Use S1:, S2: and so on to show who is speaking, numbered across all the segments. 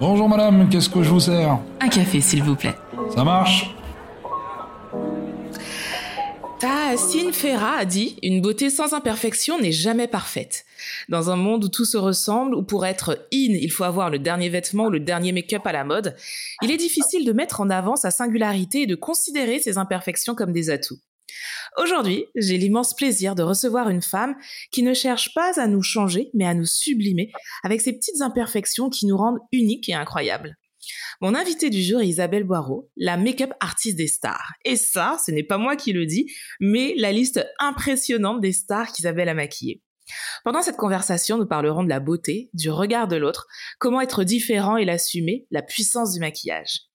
S1: Bonjour madame, qu'est-ce que je vous sers?
S2: Un café, s'il vous plaît.
S1: Ça marche?
S2: Tassine Ferra a dit Une beauté sans imperfection n'est jamais parfaite. Dans un monde où tout se ressemble, où pour être in, il faut avoir le dernier vêtement ou le dernier make-up à la mode, il est difficile de mettre en avant sa singularité et de considérer ses imperfections comme des atouts. Aujourd'hui, j'ai l'immense plaisir de recevoir une femme qui ne cherche pas à nous changer, mais à nous sublimer avec ses petites imperfections qui nous rendent uniques et incroyables. Mon invité du jour est Isabelle Boireau, la make-up artiste des stars. Et ça, ce n'est pas moi qui le dis, mais la liste impressionnante des stars qu'Isabelle a maquillées. Pendant cette conversation, nous parlerons de la beauté, du regard de l'autre, comment être différent et l'assumer, la puissance du maquillage.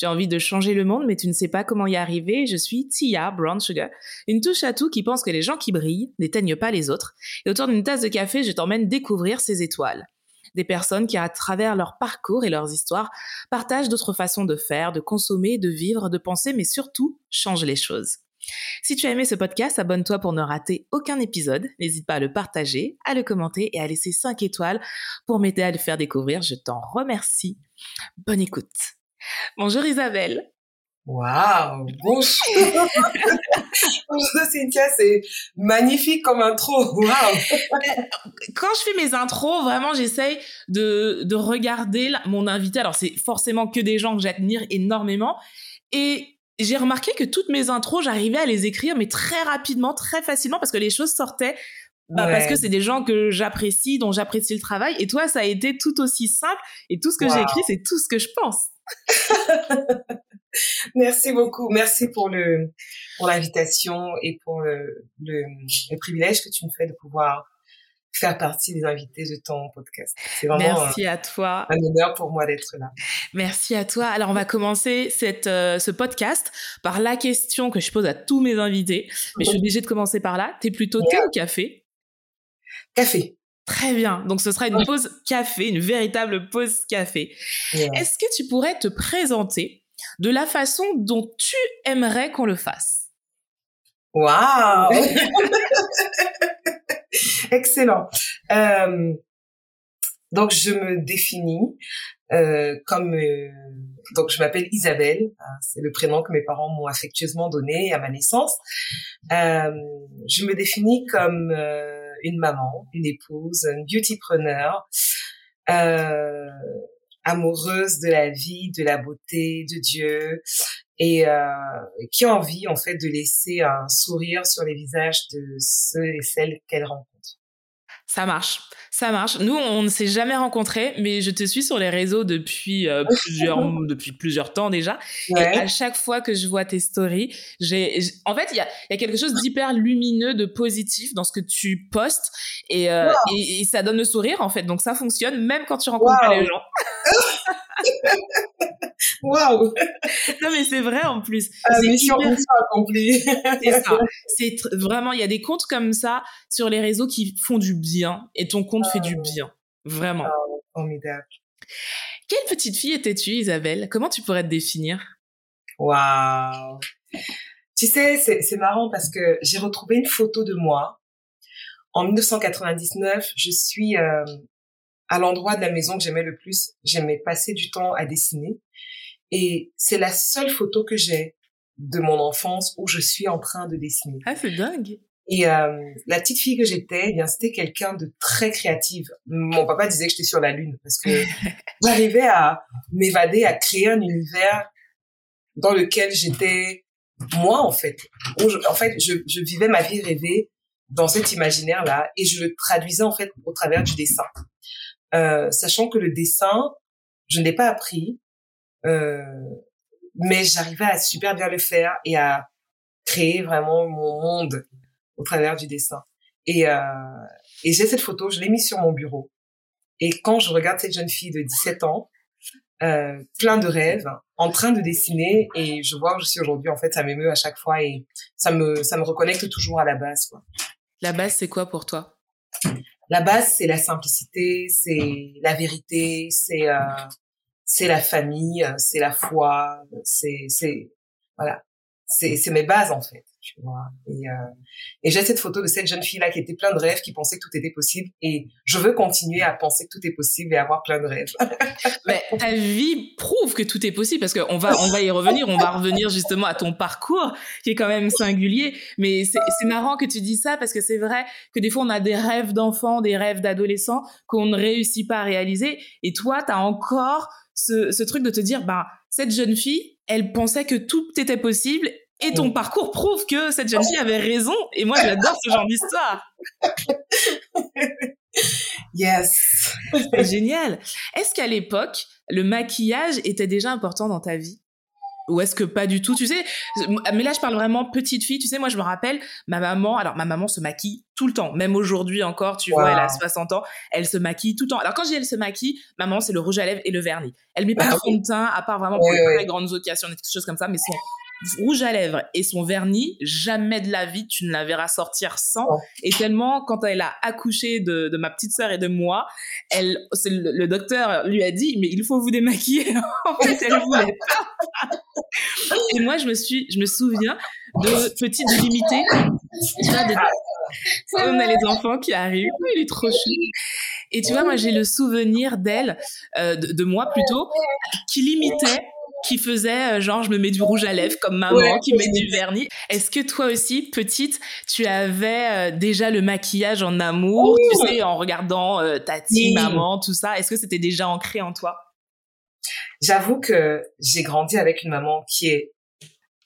S2: J'ai envie de changer le monde, mais tu ne sais pas comment y arriver. Je suis Tia Brown Sugar, une touche à tout qui pense que les gens qui brillent n'éteignent pas les autres. Et autour d'une tasse de café, je t'emmène découvrir ces étoiles des personnes qui, à travers leur parcours et leurs histoires, partagent d'autres façons de faire, de consommer, de vivre, de penser, mais surtout changent les choses. Si tu as aimé ce podcast, abonne-toi pour ne rater aucun épisode. N'hésite pas à le partager, à le commenter et à laisser 5 étoiles pour m'aider à le faire découvrir. Je t'en remercie. Bonne écoute. Bonjour Isabelle.
S3: Waouh, bonjour. bonjour Cynthia, c'est magnifique comme intro. Waouh.
S2: Quand je fais mes intros, vraiment, j'essaye de, de regarder mon invité. Alors, c'est forcément que des gens que j'admire énormément. Et j'ai remarqué que toutes mes intros, j'arrivais à les écrire, mais très rapidement, très facilement, parce que les choses sortaient. Bah, Parce que c'est des gens que j'apprécie, dont j'apprécie le travail. Et toi, ça a été tout aussi simple. Et tout ce que j'ai écrit, c'est tout ce que je pense.
S3: Merci beaucoup. Merci pour le pour l'invitation et pour le, le, privilège que tu me fais de pouvoir faire partie des invités de ton podcast.
S2: C'est vraiment Merci à toi.
S3: un honneur pour moi d'être là.
S2: Merci à toi. Alors on va commencer cette euh, ce podcast par la question que je pose à tous mes invités, mais je suis obligée de commencer par là. T'es plutôt thé ou café?
S3: Café.
S2: Très bien. Donc, ce sera une pause café, une véritable pause café. Est-ce que tu pourrais te présenter de la façon dont tu aimerais qu'on le fasse?
S3: Waouh Excellent. Euh, donc, je me définis euh, comme euh, donc je m'appelle Isabelle, c'est le prénom que mes parents m'ont affectueusement donné à ma naissance. Je me définis comme une maman, une épouse, une beautypreneur, euh, amoureuse de la vie, de la beauté, de Dieu, et euh, qui a envie en fait de laisser un sourire sur les visages de ceux et celles qu'elle rencontre.
S2: Ça marche, ça marche. Nous, on ne s'est jamais rencontrés, mais je te suis sur les réseaux depuis euh, plusieurs depuis plusieurs temps déjà. Et à chaque fois que je vois tes stories, j'ai, en fait, il y a, y a quelque chose d'hyper lumineux, de positif dans ce que tu postes, et, euh, et, ça donne le sourire en fait. Donc ça fonctionne même quand tu rencontres pas les gens.
S3: Waouh
S2: Non mais c'est vrai en plus.
S3: c'est hyper... accomplie.
S2: c'est ça. C'est vraiment il y a des comptes comme ça sur les réseaux qui font du bien et ton compte fait du ah. bien, vraiment.
S3: Oh, formidable.
S2: Quelle petite fille étais-tu Isabelle? Comment tu pourrais te définir?
S3: Waouh Tu sais, c'est marrant parce que j'ai retrouvé une photo de moi en 1999. Je suis euh, à l'endroit de la maison que j'aimais le plus. J'aimais passer du temps à dessiner. Et c'est la seule photo que j'ai de mon enfance où je suis en train de dessiner.
S2: Ah, c'est dingue.
S3: Et euh, la petite fille que j'étais, eh bien c'était quelqu'un de très créative. Mon papa disait que j'étais sur la lune parce que j'arrivais à m'évader, à créer un univers dans lequel j'étais moi en fait. en fait, je, je vivais ma vie rêvée dans cet imaginaire là et je le traduisais en fait au travers du dessin. Euh, sachant que le dessin, je n'ai pas appris, euh, mais j'arrivais à super bien le faire et à créer vraiment mon monde au travers du dessin. Et, euh, et j'ai cette photo, je l'ai mise sur mon bureau. Et quand je regarde cette jeune fille de 17 ans, euh, plein de rêves, en train de dessiner, et je vois où je suis aujourd'hui, en fait, ça m'émeut à chaque fois et ça me, ça me reconnecte toujours à la base. Quoi.
S2: La base, c'est quoi pour toi?
S3: La base, c'est la simplicité, c'est la vérité, c'est euh, c'est la famille, c'est la foi, c'est c'est voilà, c'est mes bases en fait. Euh, et j'ai cette photo de cette jeune fille-là qui était plein de rêves, qui pensait que tout était possible. Et je veux continuer à penser que tout est possible et avoir plein de rêves.
S2: Ta vie prouve que tout est possible parce qu'on va, on va y revenir. On va revenir justement à ton parcours qui est quand même singulier. Mais c'est marrant que tu dis ça parce que c'est vrai que des fois on a des rêves d'enfants, des rêves d'adolescents qu'on ne réussit pas à réaliser. Et toi, tu as encore ce, ce truc de te dire, bah, cette jeune fille, elle pensait que tout était possible et ton parcours prouve que cette jeune fille avait raison. Et moi, j'adore ce genre d'histoire.
S3: Yes.
S2: C'est génial. Est-ce qu'à l'époque, le maquillage était déjà important dans ta vie? Ou est-ce que pas du tout? Tu sais, mais là je parle vraiment petite fille. Tu sais, moi je me rappelle ma maman. Alors ma maman se maquille tout le temps, même aujourd'hui encore. Tu vois, elle a 60 ans, elle se maquille tout le temps. Alors quand je dis elle se maquille, maman c'est le rouge à lèvres et le vernis. Elle met pas de fond de teint à part vraiment pour les très grandes occasions, des choses comme ça. Mais son rouge à lèvres et son vernis, jamais de la vie tu ne la verras sortir sans. Et tellement, quand elle a accouché de, de ma petite sœur et de moi, elle, le, le, docteur lui a dit, mais il faut vous démaquiller. en fait, elle voulait pas. et moi, je me suis, je me souviens de petite limitée. Tu vois, de, on a les enfants qui arrivent. Il est trop chou. Et tu vois, moi, j'ai le souvenir d'elle, euh, de, de moi plutôt, qui limitait qui faisait euh, genre je me mets du rouge à lèvres comme maman qui met du vernis. Est-ce que toi aussi petite tu avais euh, déjà le maquillage en amour, tu sais en regardant euh, tati, maman, tout ça, est-ce que c'était déjà ancré en toi?
S3: J'avoue que j'ai grandi avec une maman qui est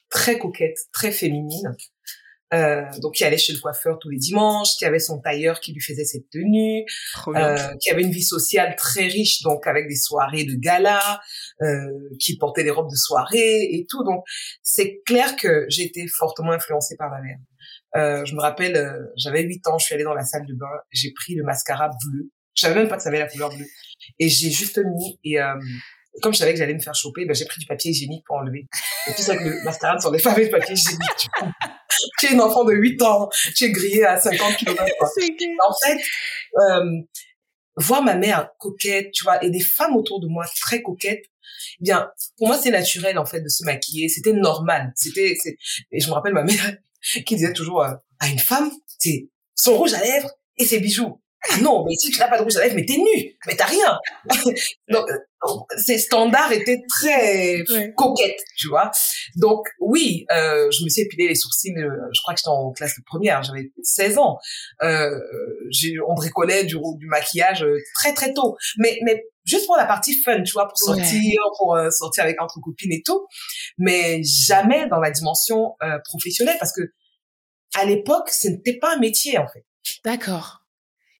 S3: très coquette, très féminine. Euh, donc qui allait chez le coiffeur tous les dimanches, qui avait son tailleur qui lui faisait ses tenues, euh, qui avait une vie sociale très riche, donc avec des soirées de gala, euh, qui portait des robes de soirée et tout. Donc c'est clair que j'ai été fortement influencée par ma mère. Euh, je me rappelle, euh, j'avais 8 ans, je suis allée dans la salle de bain, j'ai pris le mascara bleu. Je savais même pas que ça avait la couleur bleue. Et j'ai juste mis et euh, comme je savais que j'allais me faire choper, ben, j'ai pris du papier hygiénique pour enlever. Et tout ça que le mascara sur les femmes de papier hygiénique. Tu es une enfant de 8 ans, tu es grillée à 50 km. En fait, euh, voir ma mère coquette, tu vois, et des femmes autour de moi très coquettes, eh bien, pour moi, c'est naturel, en fait, de se maquiller. C'était normal. C'était, et je me rappelle ma mère qui disait toujours euh, à une femme, c'est son rouge à lèvres et ses bijoux. Ah non, mais si tu n'as pas de rouge à lèvres, mais t'es nu, mais t'as rien. Donc, ces standards étaient très coquettes, tu vois. Donc, oui, euh, je me suis épilé les sourcils, euh, je crois que j'étais en classe de première, j'avais 16 ans. Euh, on bricolait du, du maquillage euh, très, très tôt. Mais, mais juste pour la partie fun, tu vois, pour sortir, pour euh, sortir avec entre copines et tout. Mais jamais dans la dimension professionnelle, parce que à l'époque, ce n'était pas un métier, en fait.
S2: D'accord.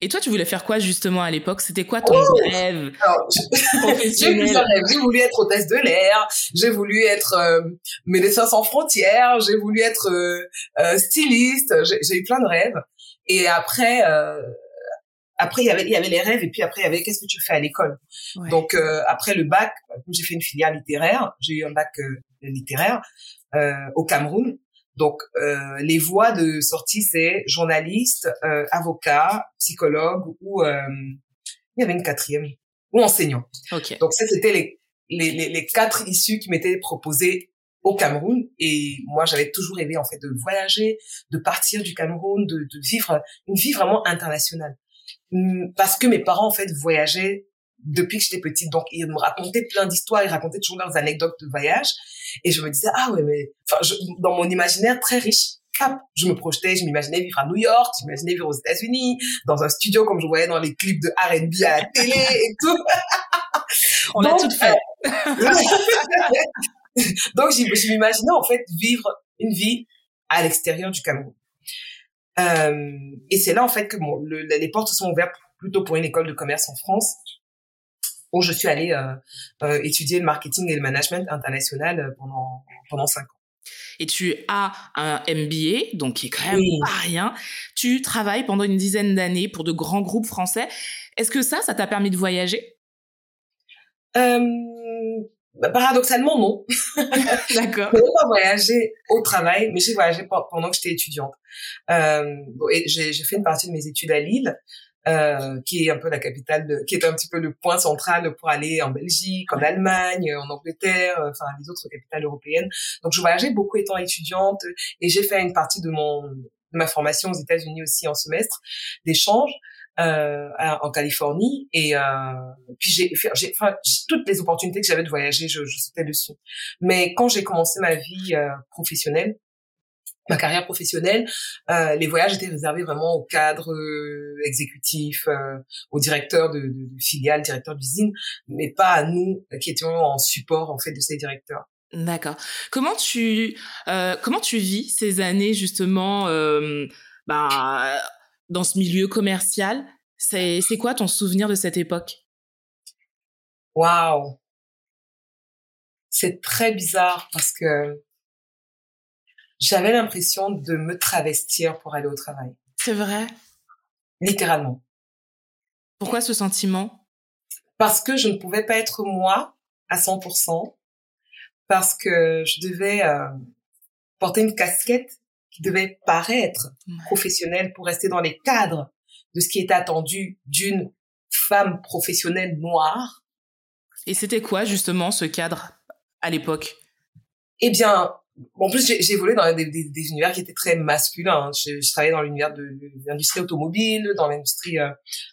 S2: Et toi, tu voulais faire quoi justement à l'époque? C'était quoi ton oh rêve
S3: J'ai voulu être hôtesse de l'air, j'ai voulu être euh, médecin sans frontières, j'ai voulu être euh, euh styliste, j'ai eu plein de rêves. Et après, après il y avait il y avait les rêves et puis après il y avait qu'est-ce que tu fais à l'école? Donc après le bac, j'ai fait une filière littéraire, j'ai eu un bac littéraire au Cameroun. Donc, euh, les voies de sortie, c'est journaliste, euh, avocat, psychologue ou euh, il y avait une quatrième ou enseignant.
S2: Okay.
S3: Donc, ça, c'était les, les, les, quatre issues qui m'étaient proposées au Cameroun. Et moi, j'avais toujours rêvé en fait de voyager, de partir du Cameroun, de, de vivre une vie vraiment internationale. Hum, parce que mes parents en fait voyageaient depuis que j'étais petite. Donc, ils me racontaient plein d'histoires, ils racontaient toujours leurs anecdotes de voyage. Et je me disais, ah ouais, mais, enfin, dans mon imaginaire très riche, je me projetais, je m'imaginais vivre à New York, je m'imaginais vivre aux États-Unis, dans un studio comme je voyais dans les clips de R&B à la télé et tout.
S2: On a tout fait.
S3: Donc, je m'imaginais en fait vivre une vie à l'extérieur du Cameroun. Euh, et c'est là en fait que bon, le, les portes se sont ouvertes plutôt pour une école de commerce en France où je suis allée euh, euh, étudier le marketing et le management international euh, pendant pendant cinq ans.
S2: Et tu as un MBA, donc qui est quand même pas rien. Tu travailles pendant une dizaine d'années pour de grands groupes français. Est-ce que ça, ça t'a permis de voyager?
S3: Euh, bah, Paradoxalement, non.
S2: D'accord.
S3: je n'ai pas voyagé au travail, mais j'ai voyagé pendant que j'étais étudiante. Euh, j'ai fait une partie de mes études à Lille. Euh, qui est un peu la capitale, de, qui est un petit peu le point central pour aller en Belgique, en Allemagne, en Angleterre, euh, enfin les autres capitales européennes. Donc je voyageais beaucoup étant étudiante et j'ai fait une partie de mon de ma formation aux États-Unis aussi en semestre d'échange euh, en Californie. Et euh, puis j'ai j'ai enfin toutes les opportunités que j'avais de voyager je, je sautais dessus. Mais quand j'ai commencé ma vie euh, professionnelle ma carrière professionnelle, euh, les voyages étaient réservés vraiment aux cadres euh, exécutifs, euh, aux directeurs de, de, de filiales, directeurs d'usines, mais pas à nous qui étions en support en fait de ces directeurs.
S2: D'accord. Comment tu euh, comment tu vis ces années justement euh, bah, dans ce milieu commercial? C'est c'est quoi ton souvenir de cette époque?
S3: Waouh, c'est très bizarre parce que j'avais l'impression de me travestir pour aller au travail.
S2: C'est vrai?
S3: Littéralement.
S2: Pourquoi ce sentiment?
S3: Parce que je ne pouvais pas être moi à 100%, parce que je devais euh, porter une casquette qui devait paraître professionnelle pour rester dans les cadres de ce qui était attendu d'une femme professionnelle noire.
S2: Et c'était quoi justement ce cadre à l'époque?
S3: Eh bien, en plus, j'ai évolué dans des, des, des, univers qui étaient très masculins. Hein. Je, je travaillais dans l'univers de, de l'industrie automobile, dans l'industrie euh,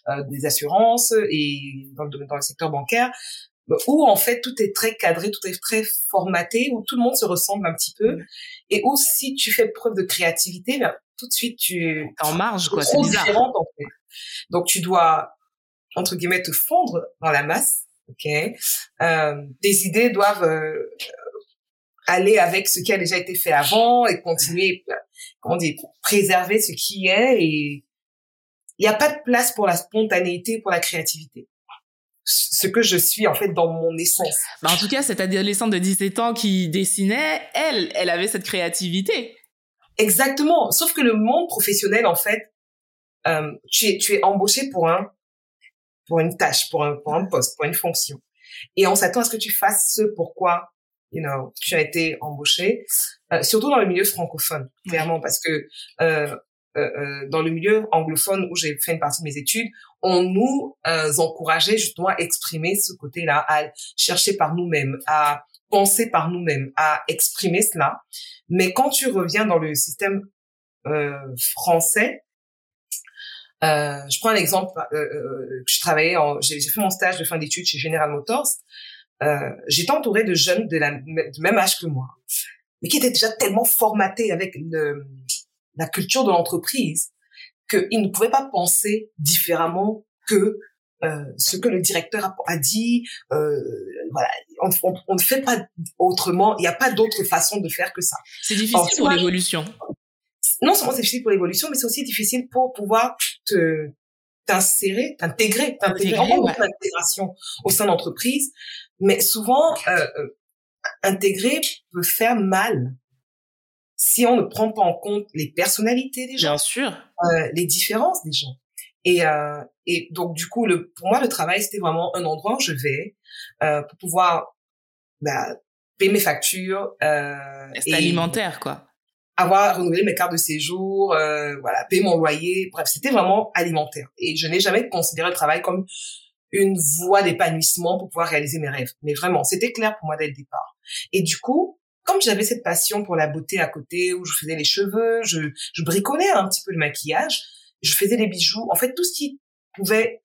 S3: euh, des assurances et dans le, dans le secteur bancaire, où en fait tout est très cadré, tout est très formaté, où tout le monde se ressemble un petit peu, et où si tu fais preuve de créativité, ben, tout de suite tu
S2: en marge quoi, c'est bizarre.
S3: En fait. Donc tu dois entre guillemets te fondre dans la masse, ok? Euh, tes idées doivent euh, aller avec ce qui a déjà été fait avant et continuer, comment dire, préserver ce qui est et il n'y a pas de place pour la spontanéité, pour la créativité. Ce que je suis en fait dans mon essence.
S2: Bah en tout cas, cette adolescente de 17 ans qui dessinait, elle, elle avait cette créativité.
S3: Exactement. Sauf que le monde professionnel, en fait, euh, tu es tu es embauché pour un pour une tâche, pour un pour un poste, pour une fonction, et on s'attend à ce que tu fasses ce pourquoi you know, tu as été embauché, euh, surtout dans le milieu francophone, clairement, parce que euh, euh, euh, dans le milieu anglophone où j'ai fait une partie de mes études, on nous euh, encourageait justement à exprimer ce côté-là, à chercher par nous-mêmes, à penser par nous-mêmes, à exprimer cela. Mais quand tu reviens dans le système euh, français, euh, je prends un exemple. Euh, je travaillais, j'ai fait mon stage de fin d'études chez General Motors. Euh, j'étais entourée de jeunes de la de même âge que moi, mais qui étaient déjà tellement formatés avec le, la culture de l'entreprise qu'ils ne pouvaient pas penser différemment que euh, ce que le directeur a, a dit. Euh, voilà, on, on, on, ne fait pas autrement. Il n'y a pas d'autre façon de faire que ça.
S2: C'est difficile pour l'évolution.
S3: Non seulement c'est difficile pour l'évolution, mais c'est aussi difficile pour pouvoir te t'insérer, t'intégrer, t'intégrer en ouais. intégration au sein d'entreprise. Mais souvent, euh, intégrer peut faire mal si on ne prend pas en compte les personnalités des gens,
S2: bien sûr,
S3: euh, les différences des gens. Et, euh, et donc du coup, le, pour moi, le travail c'était vraiment un endroit où je vais euh, pour pouvoir bah, payer mes factures. Euh,
S2: alimentaire, quoi
S3: avoir renouvelé mes cartes de séjour, euh, voilà, payer mon loyer. Bref, c'était vraiment alimentaire. Et je n'ai jamais considéré le travail comme une voie d'épanouissement pour pouvoir réaliser mes rêves. Mais vraiment, c'était clair pour moi dès le départ. Et du coup, comme j'avais cette passion pour la beauté à côté, où je faisais les cheveux, je, je bricolais un petit peu le maquillage, je faisais les bijoux, en fait, tout ce qui pouvait,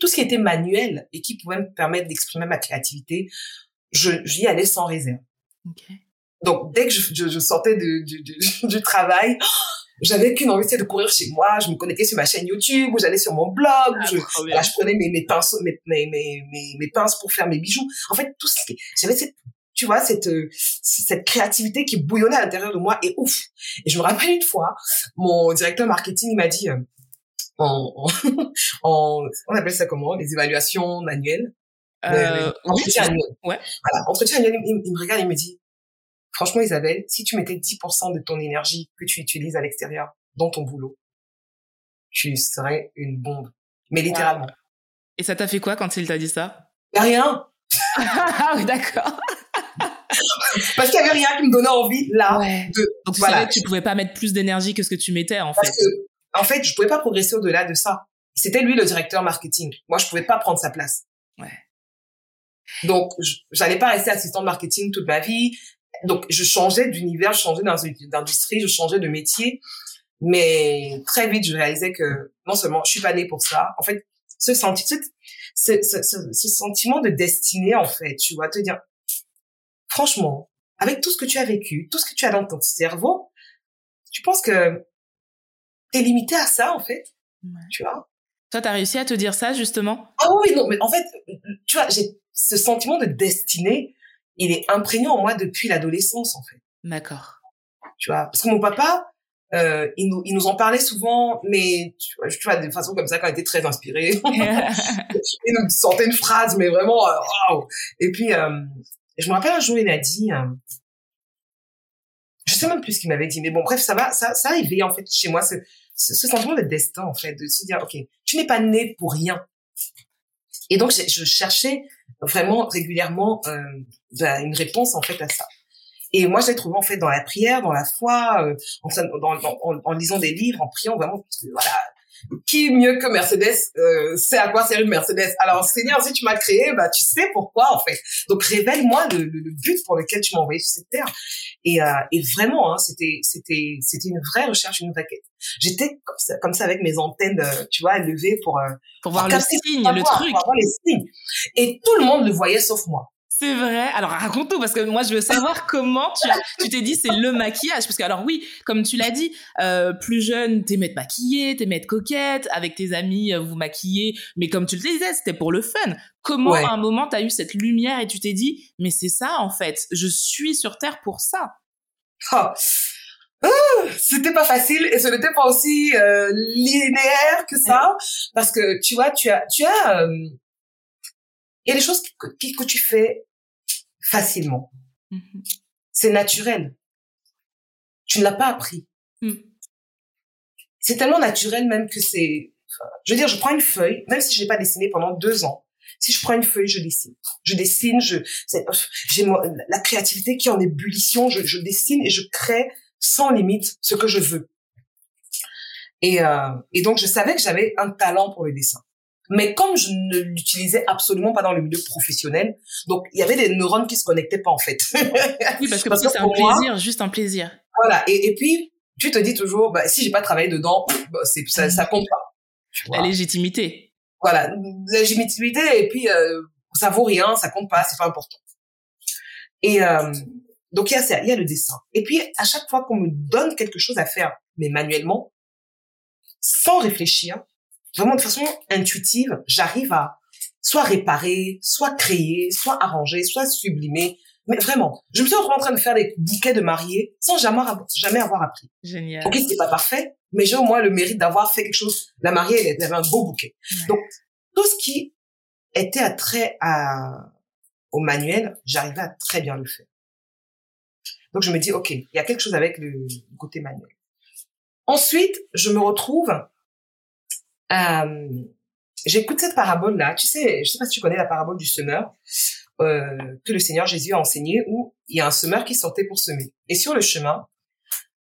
S3: tout ce qui était manuel et qui pouvait me permettre d'exprimer ma créativité, je, j'y allais sans réserve.
S2: Okay.
S3: Donc, dès que je, je, je sortais de, du, du, du travail, j'avais qu'une envie, de courir chez moi. Je me connectais sur ma chaîne YouTube, ou j'allais sur mon blog. Ah, je, là, je prenais mes, mes pinces, mes, mes, mes, mes, pinces pour faire mes bijoux. En fait, tout ce qui, j'avais cette, tu vois, cette, cette créativité qui bouillonnait à l'intérieur de moi et ouf. Et je me rappelle une fois, mon directeur marketing, il m'a dit, euh, en, en, on appelle ça comment, les évaluations manuelles?
S2: Euh,
S3: entretien annuel.
S2: Ouais.
S3: Voilà, entretien annuel, il, il me regarde, il me dit, Franchement, Isabelle, si tu mettais 10% de ton énergie que tu utilises à l'extérieur dans ton boulot, tu serais une bombe. Mais littéralement.
S2: Et ça t'a fait quoi quand il t'a dit ça
S3: Rien.
S2: ah oui, d'accord.
S3: Parce qu'il y avait rien qui me donnait envie là
S2: ouais.
S3: de.
S2: Donc tu voilà. savais que tu pouvais pas mettre plus d'énergie que ce que tu mettais en
S3: Parce
S2: fait.
S3: Que, en fait, je pouvais pas progresser au-delà de ça. C'était lui le directeur marketing. Moi, je pouvais pas prendre sa place.
S2: Ouais.
S3: Donc, j'allais pas rester assistant de marketing toute ma vie. Donc, je changeais d'univers, je changeais d'industrie, je changeais de métier. Mais très vite, je réalisais que non seulement je suis pas née pour ça. En fait, ce, senti ce, ce, ce, sentiment de destinée, en fait, tu vois, te dire, franchement, avec tout ce que tu as vécu, tout ce que tu as dans ton cerveau, tu penses que t'es limité à ça, en fait, tu vois?
S2: Toi, t'as réussi à te dire ça, justement?
S3: Ah oui, non, mais en fait, tu vois, j'ai ce sentiment de destinée, il est imprégné en moi depuis l'adolescence, en fait.
S2: D'accord.
S3: Tu vois, parce que mon papa, euh, il, nous, il nous en parlait souvent, mais tu vois, tu vois de façon comme ça, quand il était très inspiré. il nous sortait une phrase, mais vraiment, euh, Et puis, euh, je me rappelle un jour, il a dit, euh, je sais même plus ce qu'il m'avait dit, mais bon, bref, ça va, ça, ça a éveillé, en fait, chez moi, ce, ce, ce sentiment de destin, en fait, de se dire, OK, tu n'es pas né pour rien. Et donc, je cherchais vraiment régulièrement euh, une réponse, en fait, à ça. Et moi, je trouvé en fait dans la prière, dans la foi, euh, en, en, en, lisant des livres, en priant vraiment. Voilà, qui mieux que Mercedes euh, sait à quoi sert une Mercedes? Alors Seigneur, si tu m'as créé, bah tu sais pourquoi en fait. Donc révèle-moi le, le, but pour lequel tu m'as envoyé sur cette terre. Et, euh, et vraiment, hein, c'était c'était c'était une vraie recherche, une vraie quête. J'étais comme ça, comme ça avec mes antennes, euh, tu vois, levées pour euh,
S2: pour voir le signe, le truc,
S3: pour voir les signes. Et tout le monde le voyait sauf moi.
S2: C'est vrai. Alors raconte-nous parce que moi je veux savoir comment tu tu t'es dit c'est le maquillage parce que alors oui comme tu l'as dit euh, plus jeune t'aimais te maquiller t'aimais être coquette avec tes amis euh, vous maquiller mais comme tu le disais c'était pour le fun. Comment à un moment t'as eu cette lumière et tu t'es dit mais c'est ça en fait je suis sur terre pour ça.
S3: Oh. c'était pas facile et ce n'était pas aussi euh, linéaire que ça parce que tu vois tu as tu as euh, il y a des choses que, que, tu fais facilement. Mm-hmm. C'est naturel. Tu ne l'as pas appris. Mm. C'est tellement naturel même que c'est... Je veux dire, je prends une feuille, même si je n'ai pas dessiné pendant deux ans. Si je prends une feuille, je dessine. Je dessine, je j'ai la créativité qui est en ébullition. Je, je dessine et je crée sans limite ce que je veux. Et, euh, et donc, je savais que j'avais un talent pour le dessin. Mais comme je ne l'utilisais absolument pas dans le milieu professionnel, donc il y avait des neurones qui se connectaient pas en fait.
S2: oui, parce que, parce que c'est un plaisir, juste un plaisir.
S3: Voilà. Et, et puis tu te dis toujours, bah, si j'ai pas travaillé dedans, bah, ça, ça compte pas.
S2: La légitimité.
S3: Voilà, la légitimité et puis euh, ça vaut rien, ça compte pas, c'est pas important. Et euh, donc il y a ça, il y a le dessin. Et puis à chaque fois qu'on me donne quelque chose à faire, mais manuellement, sans réfléchir, vraiment de façon intuitive, j'arrive à soit réparer, soit créer, soit arranger, soit sublimer. Mais vraiment, je me suis en train de faire des bouquets de mariés sans jamais, jamais avoir appris.
S2: Génial.
S3: Ok, c'était pas parfait, mais j'ai au moins le mérite d'avoir fait quelque chose. La mariée, elle avait un beau bouquet. Donc, tout ce qui était attrait à, au manuel, j'arrivais à très bien le faire. Donc, je me dis, OK, il y a quelque chose avec le côté manuel. Ensuite, je me retrouve euh, J'écoute cette parabole-là. Tu sais, je sais pas si tu connais la parabole du semeur euh, que le Seigneur Jésus a enseigné, où il y a un semeur qui sortait pour semer. Et sur le chemin,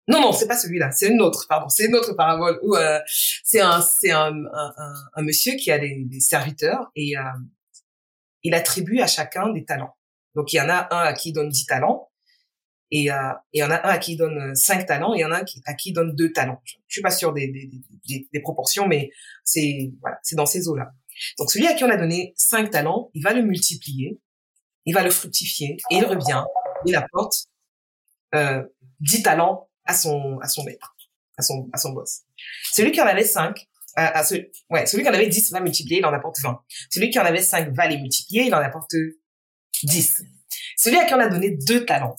S3: non, non, c'est pas celui-là, c'est une autre, pardon, c'est une autre parabole où euh, c'est un, c'est un, un, monsieur qui a des, serviteurs et il attribue à chacun des talents. Donc il y en a un à qui il donne dix talents, et euh, il y en a un à qui il donne cinq talents et il y en a un à qui il donne deux talents. Je suis pas sûre des, des, des, proportions, mais c'est voilà, c'est dans ces eaux-là. Donc celui à qui on a donné cinq talents, il va le multiplier, il va le fructifier et il revient, il apporte euh, dix talents à son à son maître, à son à son boss. Celui qui en avait cinq, à, à ce, ouais, celui qui en avait dix va multiplier, il en apporte vingt. Celui qui en avait cinq va les multiplier, il en apporte dix. Celui à qui on a donné deux talents,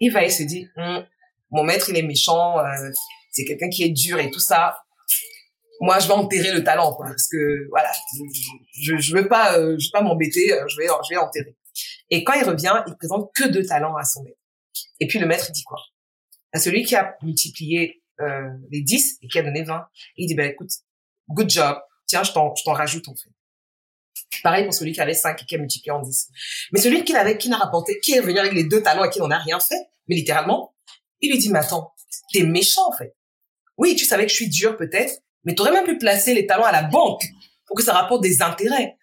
S3: il va se dire, hum, mon maître, il est méchant, euh, c'est quelqu'un qui est dur et tout ça. Moi, je vais enterrer le talent, parce que voilà, je, je veux pas, euh, je veux pas m'embêter, euh, je vais, je vais enterrer. Et quand il revient, il présente que deux talents à son maître. Et puis le maître dit quoi? À celui qui a multiplié euh, les 10 et qui a donné 20, il dit bah écoute, good job, tiens, je t'en, je t'en rajoute en fait. Pareil pour celui qui avait 5 et qui a multiplié en 10. Mais celui qui l'avait, qui n'a rapporté, qui est venu avec les deux talents et qui n'en a rien fait, mais littéralement, il lui dit, mais attends, t'es méchant, en fait. Oui, tu savais que je suis dur, peut-être, Mais tu aurais même pu placer les talents à la banque pour que ça rapporte des intérêts.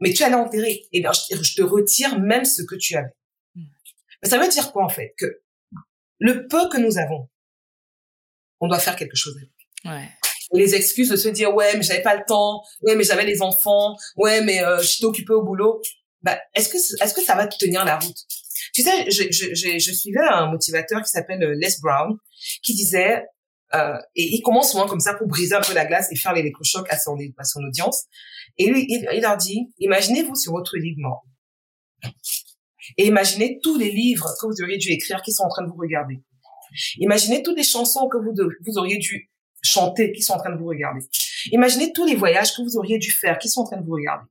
S3: Mais tu allais enterrer. Et bien, je te retire même ce que tu avais. Mais ça veut dire quoi, en fait? Que le peu que nous avons, on doit faire quelque chose avec.
S2: Ouais.
S3: Les excuses de se dire, ouais, mais j'avais pas le temps. Ouais, mais j'avais les enfants. Ouais, mais euh, j'étais occupée au boulot. Bah, est-ce que, est-ce que ça va te tenir la route? Tu sais, je, je, je, je suivais un motivateur qui s'appelle euh, Les Brown, qui disait, euh, et il commence souvent comme ça pour briser un peu la glace et faire l'électrochoc à son, à son audience. Et lui, il, leur dit, imaginez-vous sur votre lit de mort. Et imaginez tous les livres que vous auriez dû écrire qui sont en train de vous regarder. Imaginez toutes les chansons que vous, vous auriez dû chanter qui sont en train de vous regarder. Imaginez tous les voyages que vous auriez dû faire qui sont en train de vous regarder.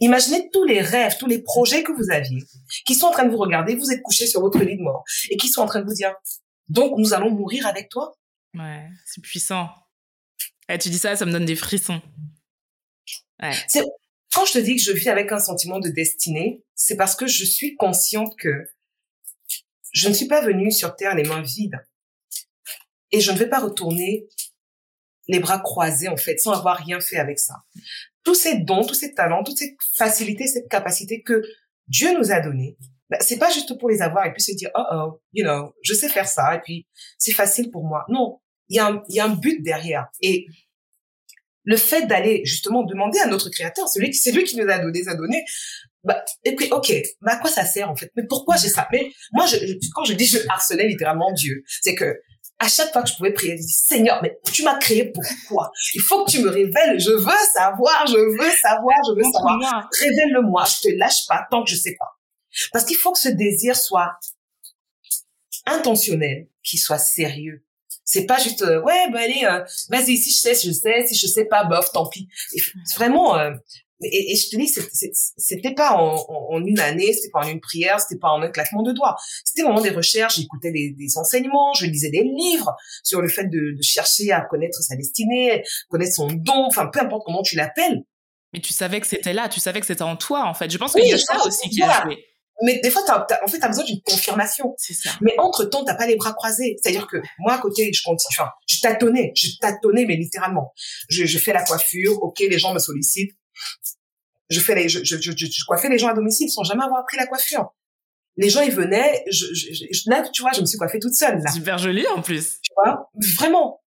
S3: Imaginez tous les rêves, tous les projets que vous aviez, qui sont en train de vous regarder, vous êtes couché sur votre lit de mort, et qui sont en train de vous dire, donc nous allons mourir avec toi?
S2: Ouais, c'est puissant. Et eh, tu dis ça, ça me donne des frissons.
S3: Ouais. Quand je te dis que je vis avec un sentiment de destinée, c'est parce que je suis consciente que je ne suis pas venue sur Terre les mains vides. Et je ne vais pas retourner les bras croisés, en fait, sans avoir rien fait avec ça tous ces dons, tous ces talents, toutes ces facilités, cette capacité que Dieu nous a donné, bah, c'est pas juste pour les avoir et puis se dire oh oh, you know, je sais faire ça et puis c'est facile pour moi. Non, il y a un, but derrière et le fait d'aller justement demander à notre créateur, celui qui c'est lui qui nous a donné, a donné, bah, et puis, ok, bah, à quoi ça sert, en fait? Mais pourquoi j'ai ça? Mais, moi, je, quand je dis je harcelais littéralement Dieu, c'est que, à chaque fois que je pouvais prier, je dis, Seigneur, mais tu m'as créé pourquoi? Il faut que tu me révèles. Je veux savoir, je veux savoir, je veux savoir. Révèle-le-moi. Je te lâche pas tant que je sais pas. Parce qu'il faut que ce désir soit intentionnel, qu'il soit sérieux. C'est pas juste, euh, ouais, bah allez, euh, vas-y, si je sais, je sais, si je sais pas, bof, tant pis. vraiment, euh, et, et, je te dis, c'était pas en, en, une année, c'était pas en une prière, c'était pas en un claquement de doigts. C'était vraiment des recherches, j'écoutais des, des, enseignements, je lisais des livres sur le fait de, de, chercher à connaître sa destinée, connaître son don, enfin peu importe comment tu l'appelles.
S2: Mais tu savais que c'était là, tu savais que c'était en toi en fait. Je pense qu'il y a ça aussi qui a joué.
S3: Mais des fois, as, en fait, t'as besoin d'une confirmation.
S2: C'est ça.
S3: Mais entre temps, t'as pas les bras croisés. C'est-à-dire que moi, à côté, je continue. Enfin, je tâtonnais, je tâtonnais, mais littéralement. Je, je fais la coiffure. Ok, les gens me sollicitent je fais les, je, je, je, je, coiffais les gens à domicile sans jamais avoir appris la coiffure. Les gens, ils venaient, je, je, là, tu vois, je me suis coiffée toute seule, là.
S2: Super jolie, en plus.
S3: Tu vois, vraiment.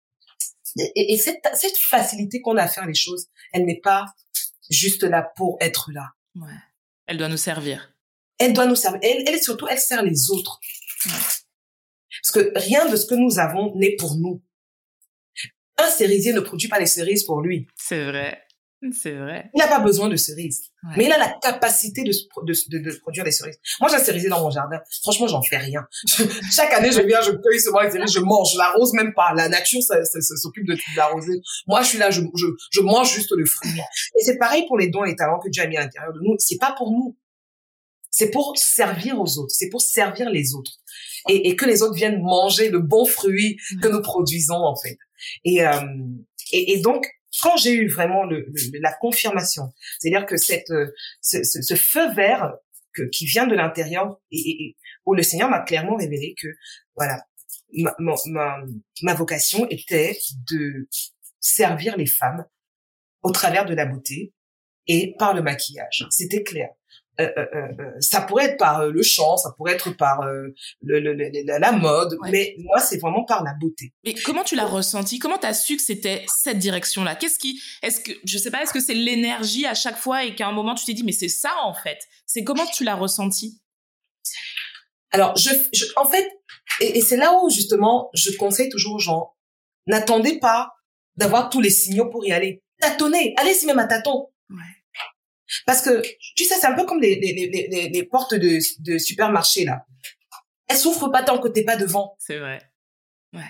S3: Et, et cette, cette facilité qu'on a à faire les choses, elle n'est pas juste là pour être là.
S2: Ouais. Elle doit nous servir.
S3: Elle doit nous servir. Elle, elle surtout, elle sert les autres. Ouais. Parce que rien de ce que nous avons n'est pour nous. Un cerisier ne produit pas les cerises pour lui.
S2: C'est vrai. C'est vrai.
S3: Il n'a pas besoin de cerises. Mais il a la capacité de, de, de, produire des cerises. Moi, j'ai un cerisier dans mon jardin. Franchement, j'en fais rien. chaque année, je viens, je cueille ce les cerises, je mange. Je l'arrose même pas. La nature s'occupe de l'arroser. Moi, je suis là, je, je, je mange juste le fruit. Et c'est pareil pour les dons et les talents que Dieu a mis à l'intérieur de nous. C'est pas pour nous. C'est pour servir aux autres. C'est pour servir les autres. Et, et, que les autres viennent manger le bon fruit que nous produisons, en fait. Et, euh, et, et donc, quand j'ai eu vraiment la confirmation, c'est-à-dire que cette, euh, ce, feu vert qui vient de l'intérieur et, où le Seigneur m'a clairement révélé que voilà ma vocation était de servir les femmes au travers de la beauté et par le maquillage. C'était clair. Euh, euh, euh, ça pourrait être par le chant, ça pourrait être par le, le, la mode, mais moi c'est vraiment par la beauté.
S2: Mais comment tu l'as ressenti? Comment tu as su que c'était cette direction-là? Qu'est-ce qui, est-ce que, je sais pas, est-ce que c'est l'énergie à chaque fois et qu'à un moment tu t'es dit mais c'est ça en fait? C'est comment tu l'as ressenti?
S3: Alors je, je, en fait, et, et c'est là où justement je conseille toujours aux gens n'attendez pas d'avoir tous les signaux pour y aller. Tâtonnez, allez-y même à tâtons. Ouais. Parce que, tu sais, c'est un peu comme les, les, les, les portes de, de supermarché, là. Elles s'ouvrent pas tant que t'es pas devant.
S2: C'est vrai. Ouais.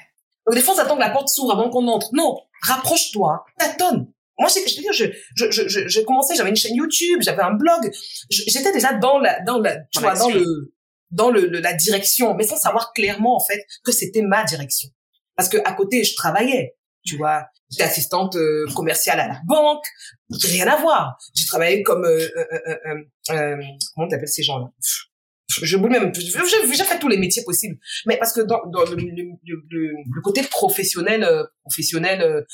S3: Donc, des fois, on attend que la porte s'ouvre avant qu'on entre. Non, rapproche-toi, tâtonne. Moi, je, je te dire, je, je, je, je commençais, j'avais une chaîne YouTube, j'avais un blog. J'étais déjà dans la, dans la, tu vois, dans le, dans le, la direction, mais sans savoir clairement, en fait, que c'était ma direction. Parce que à côté, je travaillais tu vois. J'étais assistante euh, commerciale à la banque, rien à voir. J'ai travaillé comme euh, euh, euh, euh comment t'appelles ces gens-là? Je, je même, j'ai fait tous les métiers possibles. Mais parce que dans, dans le, le, le, côté professionnel, professionnel,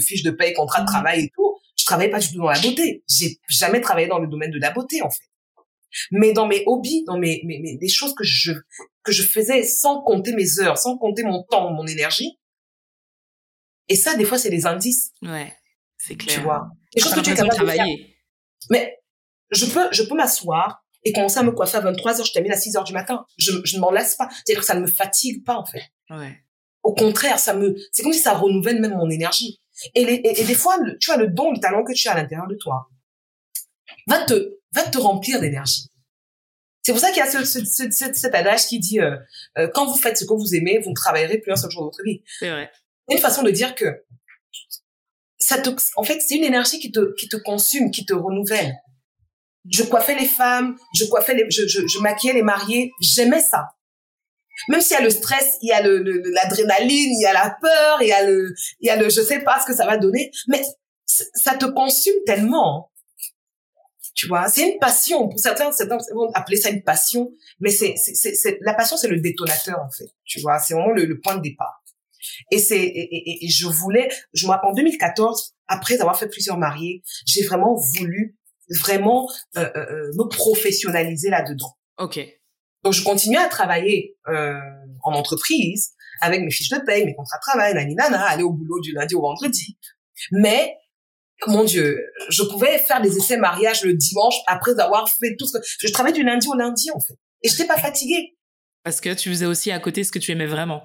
S3: fiche de paye, contrat de travail et tout, je travaillais pas du tout dans la beauté. J'ai jamais travaillé dans le domaine de la beauté, en fait. Mais dans mes hobbies, dans mes, mes, mes des choses que je que je faisais sans compter mes heures, sans compter mon temps, mon énergie. Et ça, des fois, c'est des indices.
S2: Ouais, c'est clair.
S3: Tu vois. Des choses que tu es capable de travailler. Mais je peux, je peux m'asseoir et commencer à me coiffer à 23 heures, je termine à 6 heures du matin. Je, je ne m'en laisse pas. C'est-à-dire que ça ne me fatigue pas, en fait.
S2: Ouais.
S3: Au contraire, ça me, c'est comme si ça renouvelle même mon énergie. Et, les, et, des fois, tu as le don, le talent que tu as à l'intérieur de toi. Va te, va te remplir d'énergie. C'est pour ça qu'il y a ce, ce, ce, cet adage qui dit euh, euh, quand vous faites ce que vous aimez, vous ne travaillerez plus un seul jour de votre vie.
S2: C'est vrai.
S3: Une façon de dire que ça te, en fait, c'est une énergie qui te, qui te consume, qui te renouvelle. Je coiffais les femmes, je coiffais les, je, je, je maquillais les mariés. J'aimais ça. Même s'il y a le stress, il y a le, l'adrénaline, il y a la peur, il y a le, il y a le, je sais pas ce que ça va donner, mais ça te consume tellement. Tu vois, c'est une passion. Pour certains, certains vont appeler ça une passion, mais c'est, c'est, c'est, la passion, c'est le détonateur en fait. Tu vois, c'est vraiment le point de départ. Et c'est, et, et, je voulais, je en 2014, après avoir fait plusieurs mariés, j'ai vraiment voulu vraiment euh, euh, euh, me professionnaliser là-dedans.
S2: Ok.
S3: Donc je continuais à travailler euh, en entreprise avec mes fiches de paye, mes contrats de travail, nani nana, aller au boulot du lundi au vendredi. Mais mon Dieu, je pouvais faire des essais mariage le dimanche après avoir fait tout ce que je travaillais du lundi au lundi en fait, et je n'étais pas fatiguée.
S2: Parce que tu faisais aussi à côté ce que tu aimais vraiment.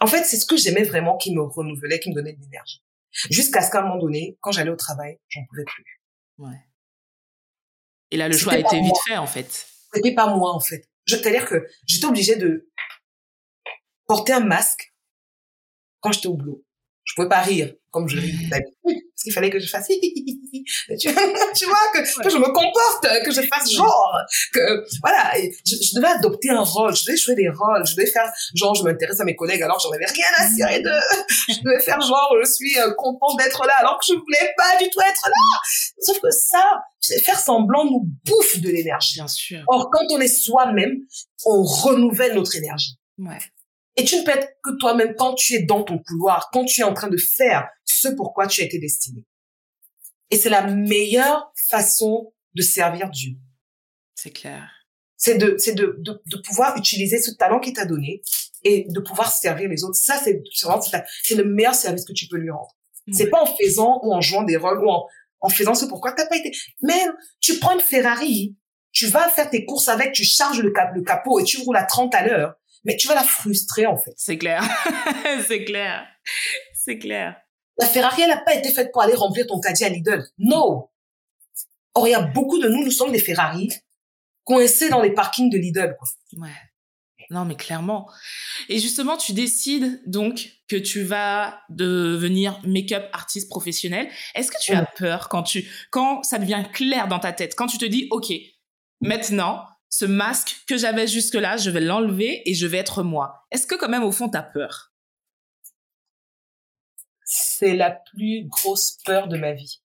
S3: En fait, c'est ce que j'aimais vraiment qui me renouvelait, qui me donnait de l'énergie. Jusqu'à ce qu'à un moment donné, quand j'allais au travail, j'en pouvais plus.
S2: Ouais. Et là, le choix a été vite fait, en fait.
S3: C'était pas moi, en fait. C'est-à-dire que j'étais obligée de porter un masque quand j'étais au boulot. Je pouvais pas rire comme je ris d'habitude parce qu'il fallait que je fasse tu, vois que, que je me comporte que je fasse genre que voilà je, je, devais adopter un rôle je devais jouer des rôles je devais faire genre je m'intéresse à mes collègues alors j'en avais rien à cirer de je devais faire genre je suis euh, content d'être là alors que je voulais pas du tout être là. Sauf que ça faire semblant nous bouffe de l'énergie.
S2: Bien sûr.
S3: Or quand on est soi-même on renouvelle notre énergie.
S2: Ouais
S3: et tu ne peux être que toi-même quand tu es dans ton couloir, quand tu es en train de faire ce pourquoi tu as été destiné. Et c'est la meilleure façon de servir Dieu.
S2: C'est clair.
S3: C'est de, c'est de, de, de, pouvoir utiliser ce talent qu'il t'a donné et de pouvoir servir les autres. Ça, c'est, c'est le meilleur service que tu peux lui rendre. C'est pas en faisant ou en jouant des rôles ou en, en faisant ce pourquoi t'as pas été. Même, tu prends une Ferrari, tu vas faire tes courses avec, tu charges le, cap, le capot et tu roules à 30 à l'heure mais tu vas la frustrer en fait.
S2: C'est clair, c'est clair, c'est clair.
S3: La Ferrari, elle n'a pas été faite pour aller remplir ton caddie à Lidl. Non. Or, il y a beaucoup de nous, nous sommes des Ferrari coincés dans les parkings de Lidl. Quoi.
S2: Ouais. Non, mais clairement. Et justement, tu décides donc que tu vas devenir make-up artiste professionnel. Est-ce que tu as peur quand tu, quand ça devient clair dans ta tête, quand tu te dis, OK, maintenant, ce masque que j'avais jusque-là, je vais l'enlever et je vais être moi. Est-ce que quand même au fond, tu as peur?
S3: C'est la plus grosse peur de ma vie.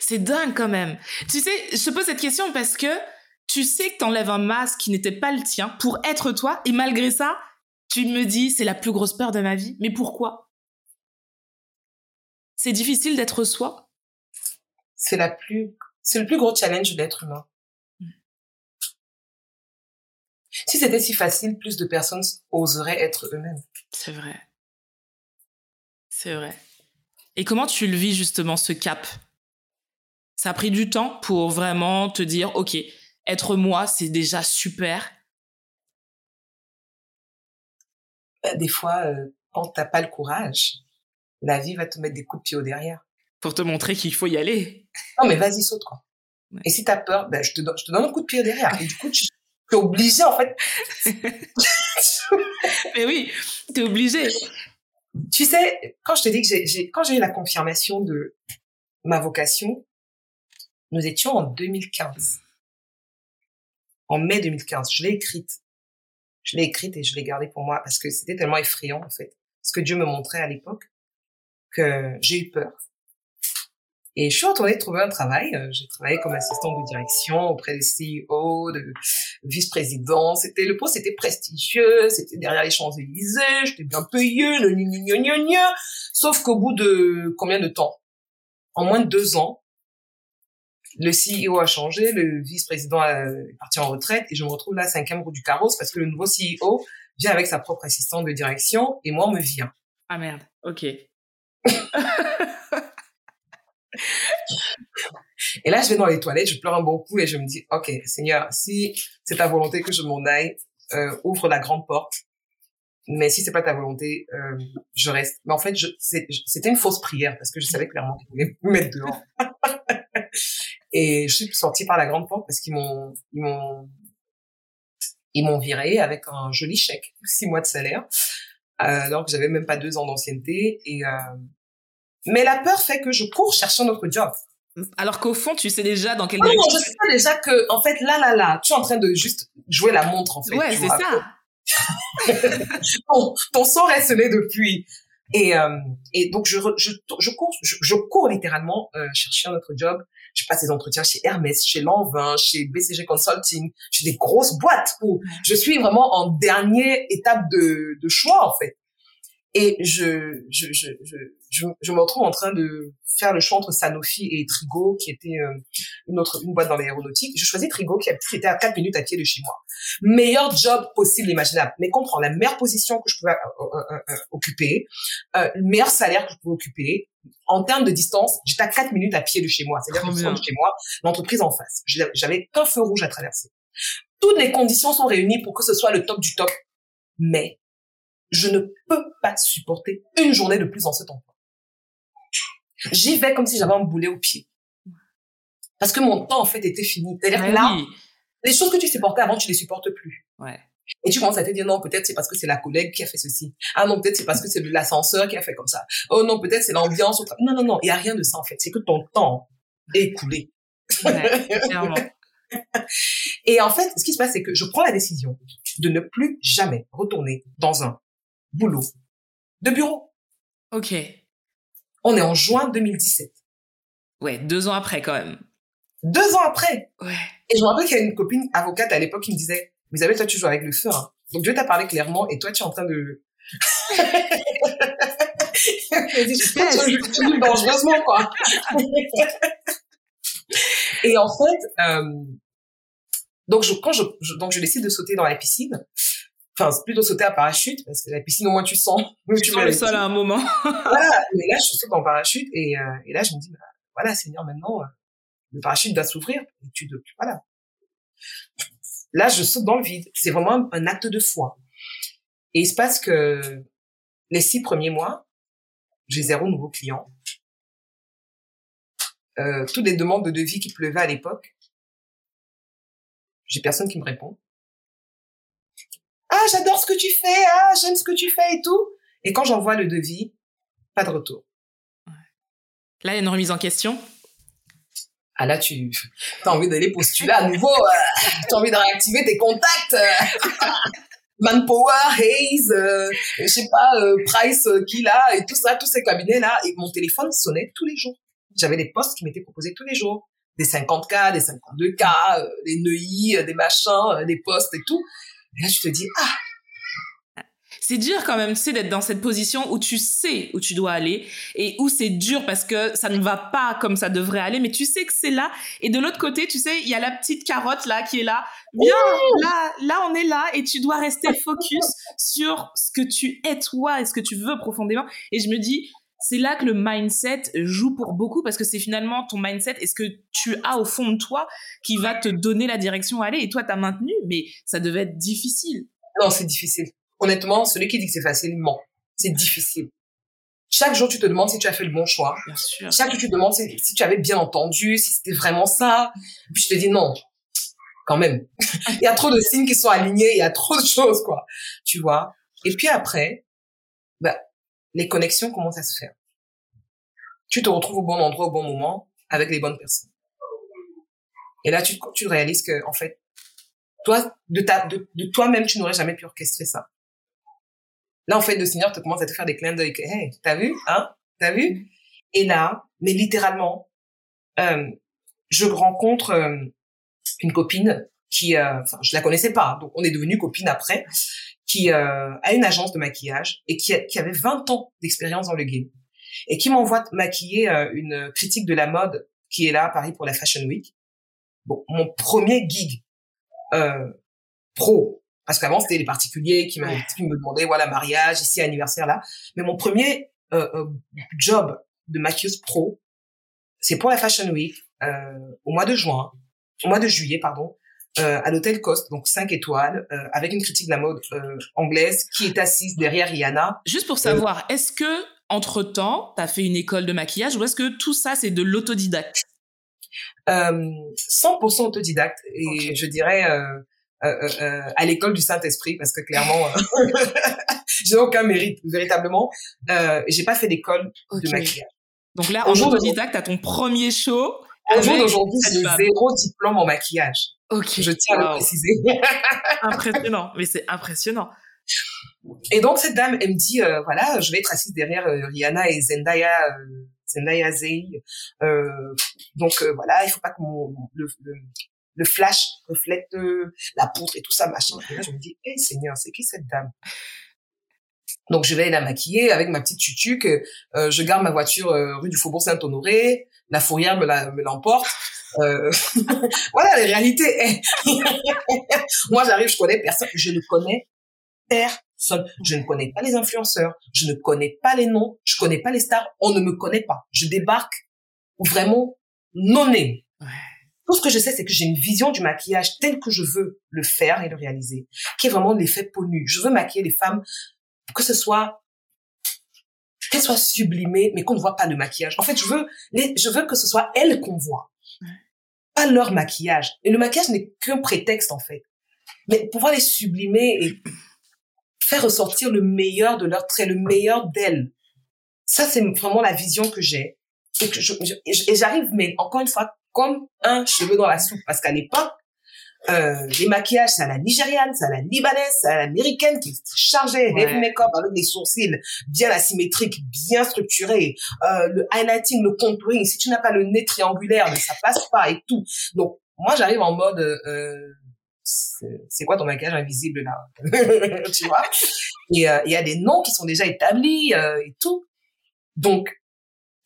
S2: C'est dingue quand même. Tu sais, je te pose cette question parce que tu sais que tu enlèves un masque qui n'était pas le tien pour être toi et malgré ça, tu me dis c'est la plus grosse peur de ma vie. Mais pourquoi? C'est difficile d'être soi?
S3: C'est la plus c'est le plus gros challenge d'être humain. Si c'était si facile, plus de personnes oseraient être eux-mêmes.
S2: C'est vrai. C'est vrai. Et comment tu le vis justement ce cap? Ça a pris du temps pour vraiment te dire, ok, être moi, c'est déjà super.
S3: Bah, des fois, euh, quand t'as pas le courage, la vie va te mettre des coups de pied au derrière.
S2: Pour te montrer qu'il faut y aller.
S3: Non, mais vas-y, saute, quoi. Et si t'as peur, ben, je, te donne, je te donne un coup de pied au derrière. Et du coup, tu, t'es obligé en fait.
S2: Mais oui, t'es obligé.
S3: Tu sais, quand je te dis que j'ai, quand j'ai eu la confirmation de ma vocation, nous étions en 2015. En mai 2015, je l'ai écrite. Je l'ai écrite et je l'ai gardée pour moi parce que c'était tellement effrayant en fait. Ce que Dieu me montrait à l'époque que j'ai eu peur. Et je suis retournée trouver un travail. Euh, j'ai travaillé comme assistante de direction auprès des CEO, de vice-président. C'était le poste était prestigieux, c'était derrière les Champs-Élysées, j'étais bien payée, le Sauf qu'au bout de combien de temps? En moins de deux ans, le CEO a changé, le vice-président est parti en retraite et je me retrouve là cinquième roue du carrosse parce que le nouveau CEO vient avec sa propre assistante de direction et moi on me vient.
S2: Ah merde, ok.
S3: Et là, je vais dans les toilettes, je pleure un bon coup et je me dis, OK, Seigneur, si c'est ta volonté que je m'en aille, euh, ouvre la grande porte. Mais si c'est pas ta volonté, euh, je reste. Mais en fait, c'était une fausse prière parce que je savais clairement qu'il voulait me mettre dehors. et je suis sortie par la grande porte parce qu'ils m'ont, ils m'ont, ils m'ont viré avec un joli chèque, six mois de salaire, alors que j'avais même pas deux ans d'ancienneté. Et euh, mais la peur fait que je cours chercher un autre job.
S2: Alors qu'au fond, tu sais déjà dans quel
S3: non, Non, je sais déjà que, en fait, là, là, là, tu es en train de juste jouer la montre, en fait.
S2: Ouais, c'est ça.
S3: ton, ton sort est depuis. Et, euh, et donc, je, je, je cours, je, cours littéralement euh, chercher un autre job. Je passe des entretiens chez Hermès, chez Lanvin, chez BCG Consulting, chez des grosses boîtes où je suis vraiment en dernière étape de, de choix, en fait. Et je, je, je, je, je, me retrouve en train de faire le choix entre Sanofi et Trigo, qui était euh, une autre une boîte dans l'aéronautique. Je choisis Trigo, qui était à 4 minutes à pied de chez moi. Meilleur job possible, imaginable. Mais comprends, la meilleure position que je pouvais euh, euh, occuper, le meilleur salaire que je pouvais occuper. En termes de distance, j'étais à 4 minutes à pied de chez moi. C'est-à-dire que de chez moi, l'entreprise en face. J'avais qu'un feu rouge à traverser. Toutes les conditions sont réunies pour que ce soit le top du top. Mais je ne peux pas supporter une journée de plus dans cet emploi. J'y vais comme si j'avais un boulet au pied. Parce que mon temps, en fait, était fini. C'est-à-dire que là, les choses que tu supportais avant, tu les supportes plus.
S2: Ouais.
S3: Et tu commences à te dire, non, peut-être c'est parce que c'est la collègue qui a fait ceci. Ah non, peut-être c'est parce que c'est l'ascenseur qui a fait comme ça. Oh non, peut-être c'est l'ambiance. Non, non, non, il y a rien de ça, en fait. C'est que ton temps est écoulé. Ouais, Et en fait, ce qui se passe, c'est que je prends la décision de ne plus jamais retourner dans un boulot de bureau.
S2: Ok.
S3: On est en juin 2017.
S2: Ouais, deux ans après quand même.
S3: Deux ans après.
S2: Ouais.
S3: Et je me rappelle qu'il y a une copine avocate à l'époque qui me disait, mais Isabelle, toi tu joues avec le feu. Hein. Donc Dieu t'a parlé clairement et toi tu es en train de... tu joues dangereusement quoi. et en fait, euh, donc je, quand je, donc je décide de sauter dans la piscine, enfin plutôt sauter à parachute parce que la piscine au moins tu sens
S2: tu, tu sens le sol à un moment.
S3: Voilà mais là je saute en parachute et, euh, et là je me dis bah, voilà Seigneur maintenant euh, le parachute doit s'ouvrir et tu dois voilà. Là je saute dans le vide. C'est vraiment un, acte de foi. Et il se passe que les six premiers mois j'ai zéro nouveau client. Euh, toutes les demandes de devis qui pleuvaient à l'époque j'ai personne qui me répond ah, j'adore ce que tu fais, ah, j'aime ce que tu fais et tout. Et quand j'envoie le devis, pas de retour.
S2: Là, il y a une remise en question.
S3: Ah là, tu as envie d'aller postuler à nouveau. Euh, tu as envie de réactiver tes contacts. Euh. Manpower, Hayes, euh, je sais pas, euh, Price, qui là, et tout ça, tous ces cabinets-là. Et mon téléphone sonnait tous les jours. J'avais des postes qui m'étaient proposés tous les jours. Des 50K, des 52K, des NEI, des machins, des postes et tout. Et là, tu te dis, ah,
S2: c'est dur quand même, tu sais, d'être dans cette position où tu sais où tu dois aller et où c'est dur parce que ça ne va pas comme ça devrait aller, mais tu sais que c'est là. Et de l'autre côté, tu sais, il y a la petite carotte là qui est là. Bien, là, là, on est là et tu dois rester focus sur ce que tu es toi et ce que tu veux profondément. Et je me dis, c'est là que le mindset joue pour beaucoup parce que c'est finalement ton mindset et ce que tu as au fond de toi qui va te donner la direction à aller. Et toi, tu as maintenu, mais ça devait être difficile.
S3: Non, c'est difficile. Honnêtement, celui qui dit que c'est facile ment. C'est difficile. Chaque jour, tu te demandes si tu as fait le bon choix.
S2: Bien sûr.
S3: Chaque jour, tu te demandes si, tu avais bien entendu, si c'était vraiment ça. puis je te dis non, quand même. il y a trop de signes qui sont alignés, il y a trop de choses, quoi. Tu vois? Et puis après, bah, les connexions commencent à se faire. Tu te retrouves au bon endroit au bon moment avec les bonnes personnes. Et là, tu, tu réalises que, en fait, toi, de, ta, de, toi-même, tu n'aurais jamais pu orchestrer ça. Là, en fait, le Seigneur te commence à te faire des clins d'œil. Hey, t'as vu, hein? T'as vu? Et là, mais littéralement, euh, je rencontre euh, une copine qui, euh, enfin, je la connaissais pas, donc on est devenus copines après, qui euh, a une agence de maquillage et qui, qui avait 20 ans d'expérience dans le game et qui m'envoie maquiller une critique de la mode qui est là à Paris pour la Fashion Week. Bon, mon premier gig pro, parce qu'avant c'était les particuliers qui, qui me demandaient voilà mariage ici anniversaire là, mais mon premier job de maquilleuse pro, c'est pour la Fashion Week euh, au mois de juin, au mois de juillet, pardon, euh, à l'hôtel Coste, donc 5 étoiles, euh, avec une critique de la mode euh, anglaise qui est assise derrière Rihanna.
S2: Juste pour savoir, est-ce que entre-temps, tu as fait une école de maquillage ou est-ce que tout ça, c'est de l'autodidacte?
S3: 100% autodidacte et je dirais à l'école du Saint-Esprit parce que clairement, j'ai aucun mérite véritablement. j'ai pas fait d'école de maquillage.
S2: Donc là, en autodidacte, à ton premier show.
S3: Au jour d'aujourd'hui, j'ai zéro diplôme en maquillage. Ok. Je tiens à le préciser.
S2: impressionnant, mais c'est impressionnant.
S3: Et donc cette dame, elle me dit, euh, voilà, je vais être assise derrière euh, Rihanna et Zendaya, euh, Zendaya Zay. Euh, donc voilà, il faut pas que mon, le, le, flash reflète la poutre et tout ça, machin. Et là, je me dis, hé Seigneur, c'est qui cette dame? Donc je vais la maquiller avec ma petite tutuque. Euh, je garde ma voiture euh, rue du Faubourg Saint-Honoré. La fourrière me l'emporte. Euh, voilà la réalité. Moi j'arrive, je connais personne. Je ne connais personne. Je ne connais pas les influenceurs. Je ne connais pas les noms. Je connais pas les stars. On ne me connaît pas. Je débarque vraiment non né. Tout ce que je sais, c'est que j'ai une vision du maquillage tel que je veux le faire et le réaliser, qui est vraiment l'effet peau nue. Je veux maquiller les femmes que ce soit qu'elle soit sublimée, mais qu'on ne voit pas le maquillage. En fait, je veux, je veux que ce soit elles qu'on voit, pas leur maquillage. Et le maquillage n'est qu'un prétexte, en fait. Mais pouvoir les sublimer et faire ressortir le meilleur de leurs traits, le meilleur d'elles. Ça, c'est vraiment la vision que j'ai. Et, j'arrive, mais encore une fois, comme un cheveu dans la soupe. Parce qu'à l'époque, euh, les maquillages, c'est à la nigériane, c'est à la libanaise, c'est à l'américaine qui est chargée, ouais. make-up avec des sourcils bien asymétriques, bien structurés, euh, le highlighting, le contouring. Si tu n'as pas le nez triangulaire, ça passe pas et tout. Donc moi, j'arrive en mode euh, c'est quoi ton maquillage invisible là? Tu vois? Et euh, il y a des noms qui sont déjà établis euh, et tout. Donc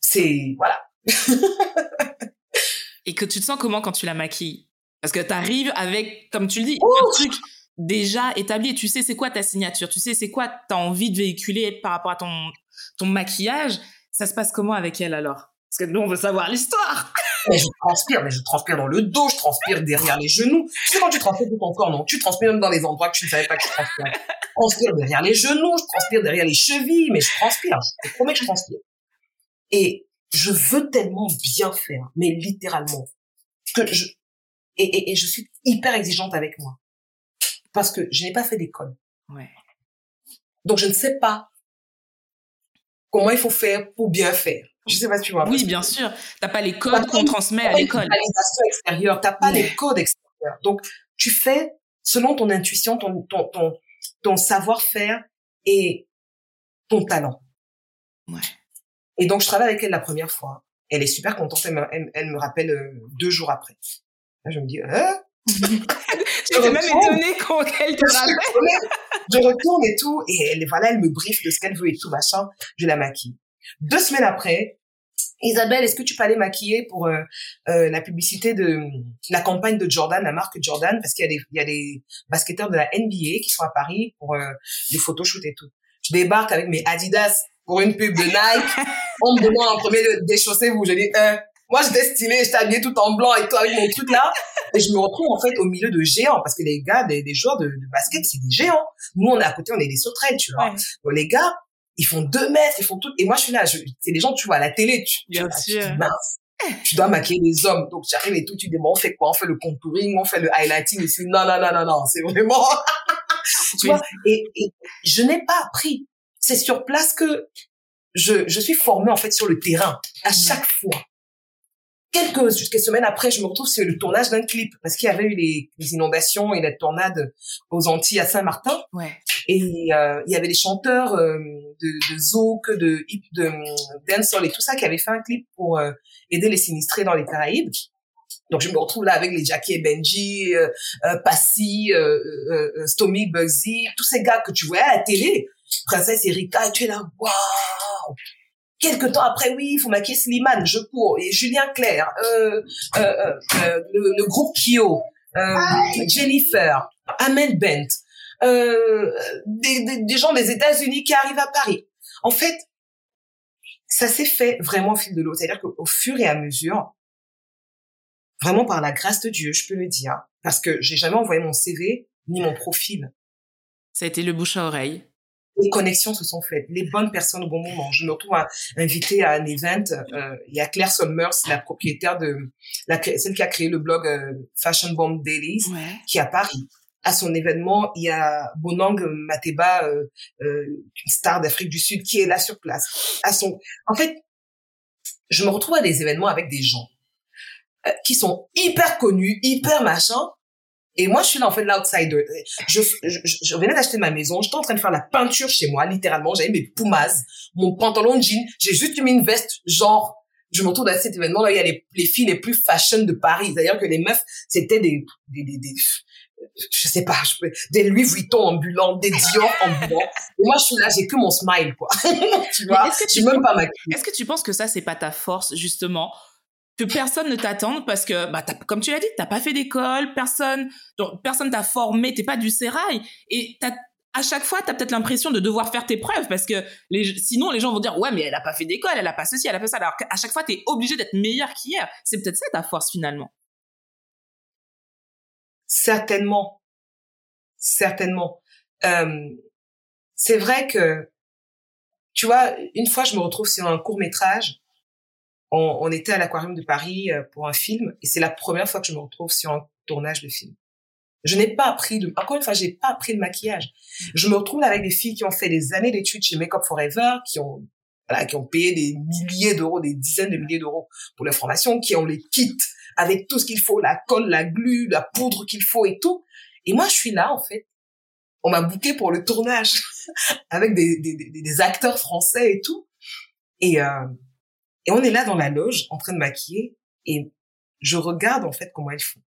S3: c'est voilà.
S2: et que tu te sens comment quand tu la maquilles? Parce que tu arrives avec, comme tu le dis, un truc déjà établi tu sais c'est quoi ta signature, tu sais c'est quoi tu as envie de véhiculer par rapport à ton, ton maquillage. Ça se passe comment avec elle alors? Parce que nous, on veut savoir l'histoire.
S3: Mais je transpire, mais je transpire dans le dos, je transpire derrière les genoux. Tu sais quand tu transpires tout ton corps, non Tu transpires même dans les endroits que tu ne savais pas que tu transpires. Je transpire derrière les genoux, je transpire derrière les chevilles, mais je transpire. Je te promets que je transpire. Et je veux tellement bien faire, mais littéralement, que je, et, et, et, je suis hyper exigeante avec moi parce que je n'ai pas fait d'école. Ouais. Donc je ne sais pas comment il faut faire pour bien faire. Je sais pas si tu vois.
S2: Oui, bien sûr. T'as pas les codes qu'on transmet à l'école.
S3: Tu extérieure, t'as pas les codes extérieurs. Donc tu fais selon ton intuition, ton ton ton, ton savoir-faire et ton talent. Ouais. Et donc je travaille avec elle la première fois. Elle est super contente. Elle me, elle me rappelle euh, deux jours après. Là, je me dis, hein?
S2: Tu étais même étonnée qu'elle te rappelle.
S3: Je retourne et tout, et elle, voilà, elle me briefe de ce qu'elle veut et tout, machin. Je la maquille. Deux semaines après, Isabelle, est-ce que tu peux aller maquiller pour euh, euh, la publicité de la campagne de Jordan, la marque Jordan, parce qu'il y a des il y a des basketteurs de la NBA qui sont à Paris pour euh, les photoshoots et tout. Je débarque avec mes Adidas pour une pub de Nike. On me demande en premier de déchausser vous. Je dis euh, moi, j'étais stylée, j'étais habillée tout en blanc et tout avec mon truc là. Et je me retrouve en fait au milieu de géants parce que les gars, des, des joueurs de, de basket, c'est des géants. Nous, on est à côté, on est des sauterelles, tu vois. Donc, les gars, ils font deux mètres, ils font tout. Et moi, je suis là, c'est des gens, tu vois, à la télé, tu,
S2: Bien
S3: tu,
S2: sûr.
S3: tu, mince. Tu dois maquiller les hommes. Donc, j'arrive et tout, tu dis, bon, on fait quoi? On fait le contouring, on fait le highlighting ici. Non, non, non, non, non, c'est vraiment, tu vois? Et, et je n'ai pas appris. C'est sur place que je, je suis formée, en fait, sur le terrain, à chaque fois quelques, quelques semaines après, je me retrouve sur le tournage d'un clip parce qu'il y avait eu les, les, inondations et la tornade aux Antilles à Saint-Martin.
S2: Ouais.
S3: Et euh, il y avait des chanteurs euh, de, de zouk, de hip, de dancehall et tout ça qui avaient fait un clip pour euh, aider les sinistrés dans les Caraïbes. Donc je me retrouve là avec les Jackie et Benji, euh, euh, Passy, euh, euh, Stomy, Bugsy, tous ces gars que tu voyais à la télé. Princesse Erika, et tu es là, waouh Quelques temps après, oui, il faut maquiller Slimane, je cours, et Julien Clerc, euh, euh, euh, le, le, groupe Kyo, Jennifer, Amel Bent, des, des, des, gens des États-Unis qui arrivent à Paris. En fait, ça s'est fait vraiment au fil de l'eau. C'est-à-dire qu'au fur et à mesure, vraiment par la grâce de Dieu, je peux le dire, parce que j'ai jamais envoyé mon CV ni mon profil.
S2: Ça a été le bouche à oreille.
S3: Les connexions se sont faites, les bonnes personnes au bon moment. Je me retrouve invitée à un event. Euh, il y a Claire Solmers, la propriétaire de, la, celle qui a créé le blog euh, Fashion Bomb Dailies,
S2: ouais.
S3: qui est à Paris. À son événement, il y a Bonang Mateba, euh, euh, une star d'Afrique du Sud, qui est là sur place. À son, en fait, je me retrouve à des événements avec des gens euh, qui sont hyper connus, hyper machin. Et moi, je suis là, en fait, l'outsider. Je, je, je, venais d'acheter ma maison, j'étais en train de faire la peinture chez moi, littéralement. J'avais mes pumas, mon pantalon de jean. J'ai juste mis une veste, genre, je me retrouve à cet événement. Là, il y a les, les filles les plus fashion de Paris. D'ailleurs, que les meufs, c'était des, des, des, des, je sais pas, je peux, des Louis Vuitton ambulants, des Dior ambulants. Et moi, je suis là, j'ai que mon smile, quoi. tu vois,
S2: que
S3: tu même pas maquillée.
S2: Est-ce que tu penses que ça, c'est pas ta force, justement? Que personne ne t'attende parce que, bah, comme tu l'as dit, t'as pas fait d'école, personne, donc, personne t'a formé, t'es pas du sérail, et à chaque fois, t'as peut-être l'impression de devoir faire tes preuves parce que les, sinon les gens vont dire ouais mais elle a pas fait d'école, elle a pas ceci, elle a pas ça. Alors qu'à chaque fois t'es obligé d'être meilleur qu'hier. C'est peut-être ça ta force finalement.
S3: Certainement, certainement. Euh, c'est vrai que tu vois, une fois je me retrouve sur un court métrage on, on était à l'aquarium de Paris euh, pour un film et c'est la première fois que je me retrouve sur un tournage de film. Je n'ai pas appris de, encore une fois, j'ai pas appris le maquillage. Je me retrouve avec des filles qui ont fait des années d'études chez Makeup Forever, qui ont, voilà, qui ont payé des milliers d'euros, des dizaines de milliers d'euros pour leur formation, qui ont les kits avec tout ce qu'il faut, la colle, la glu, la poudre qu'il faut et tout. Et moi, je suis là, en fait. On m'a booké pour le tournage avec des, des, des, des, acteurs français et tout. Et, euh, et on est là dans la loge, en train de maquiller, et je regarde en fait comment elles font.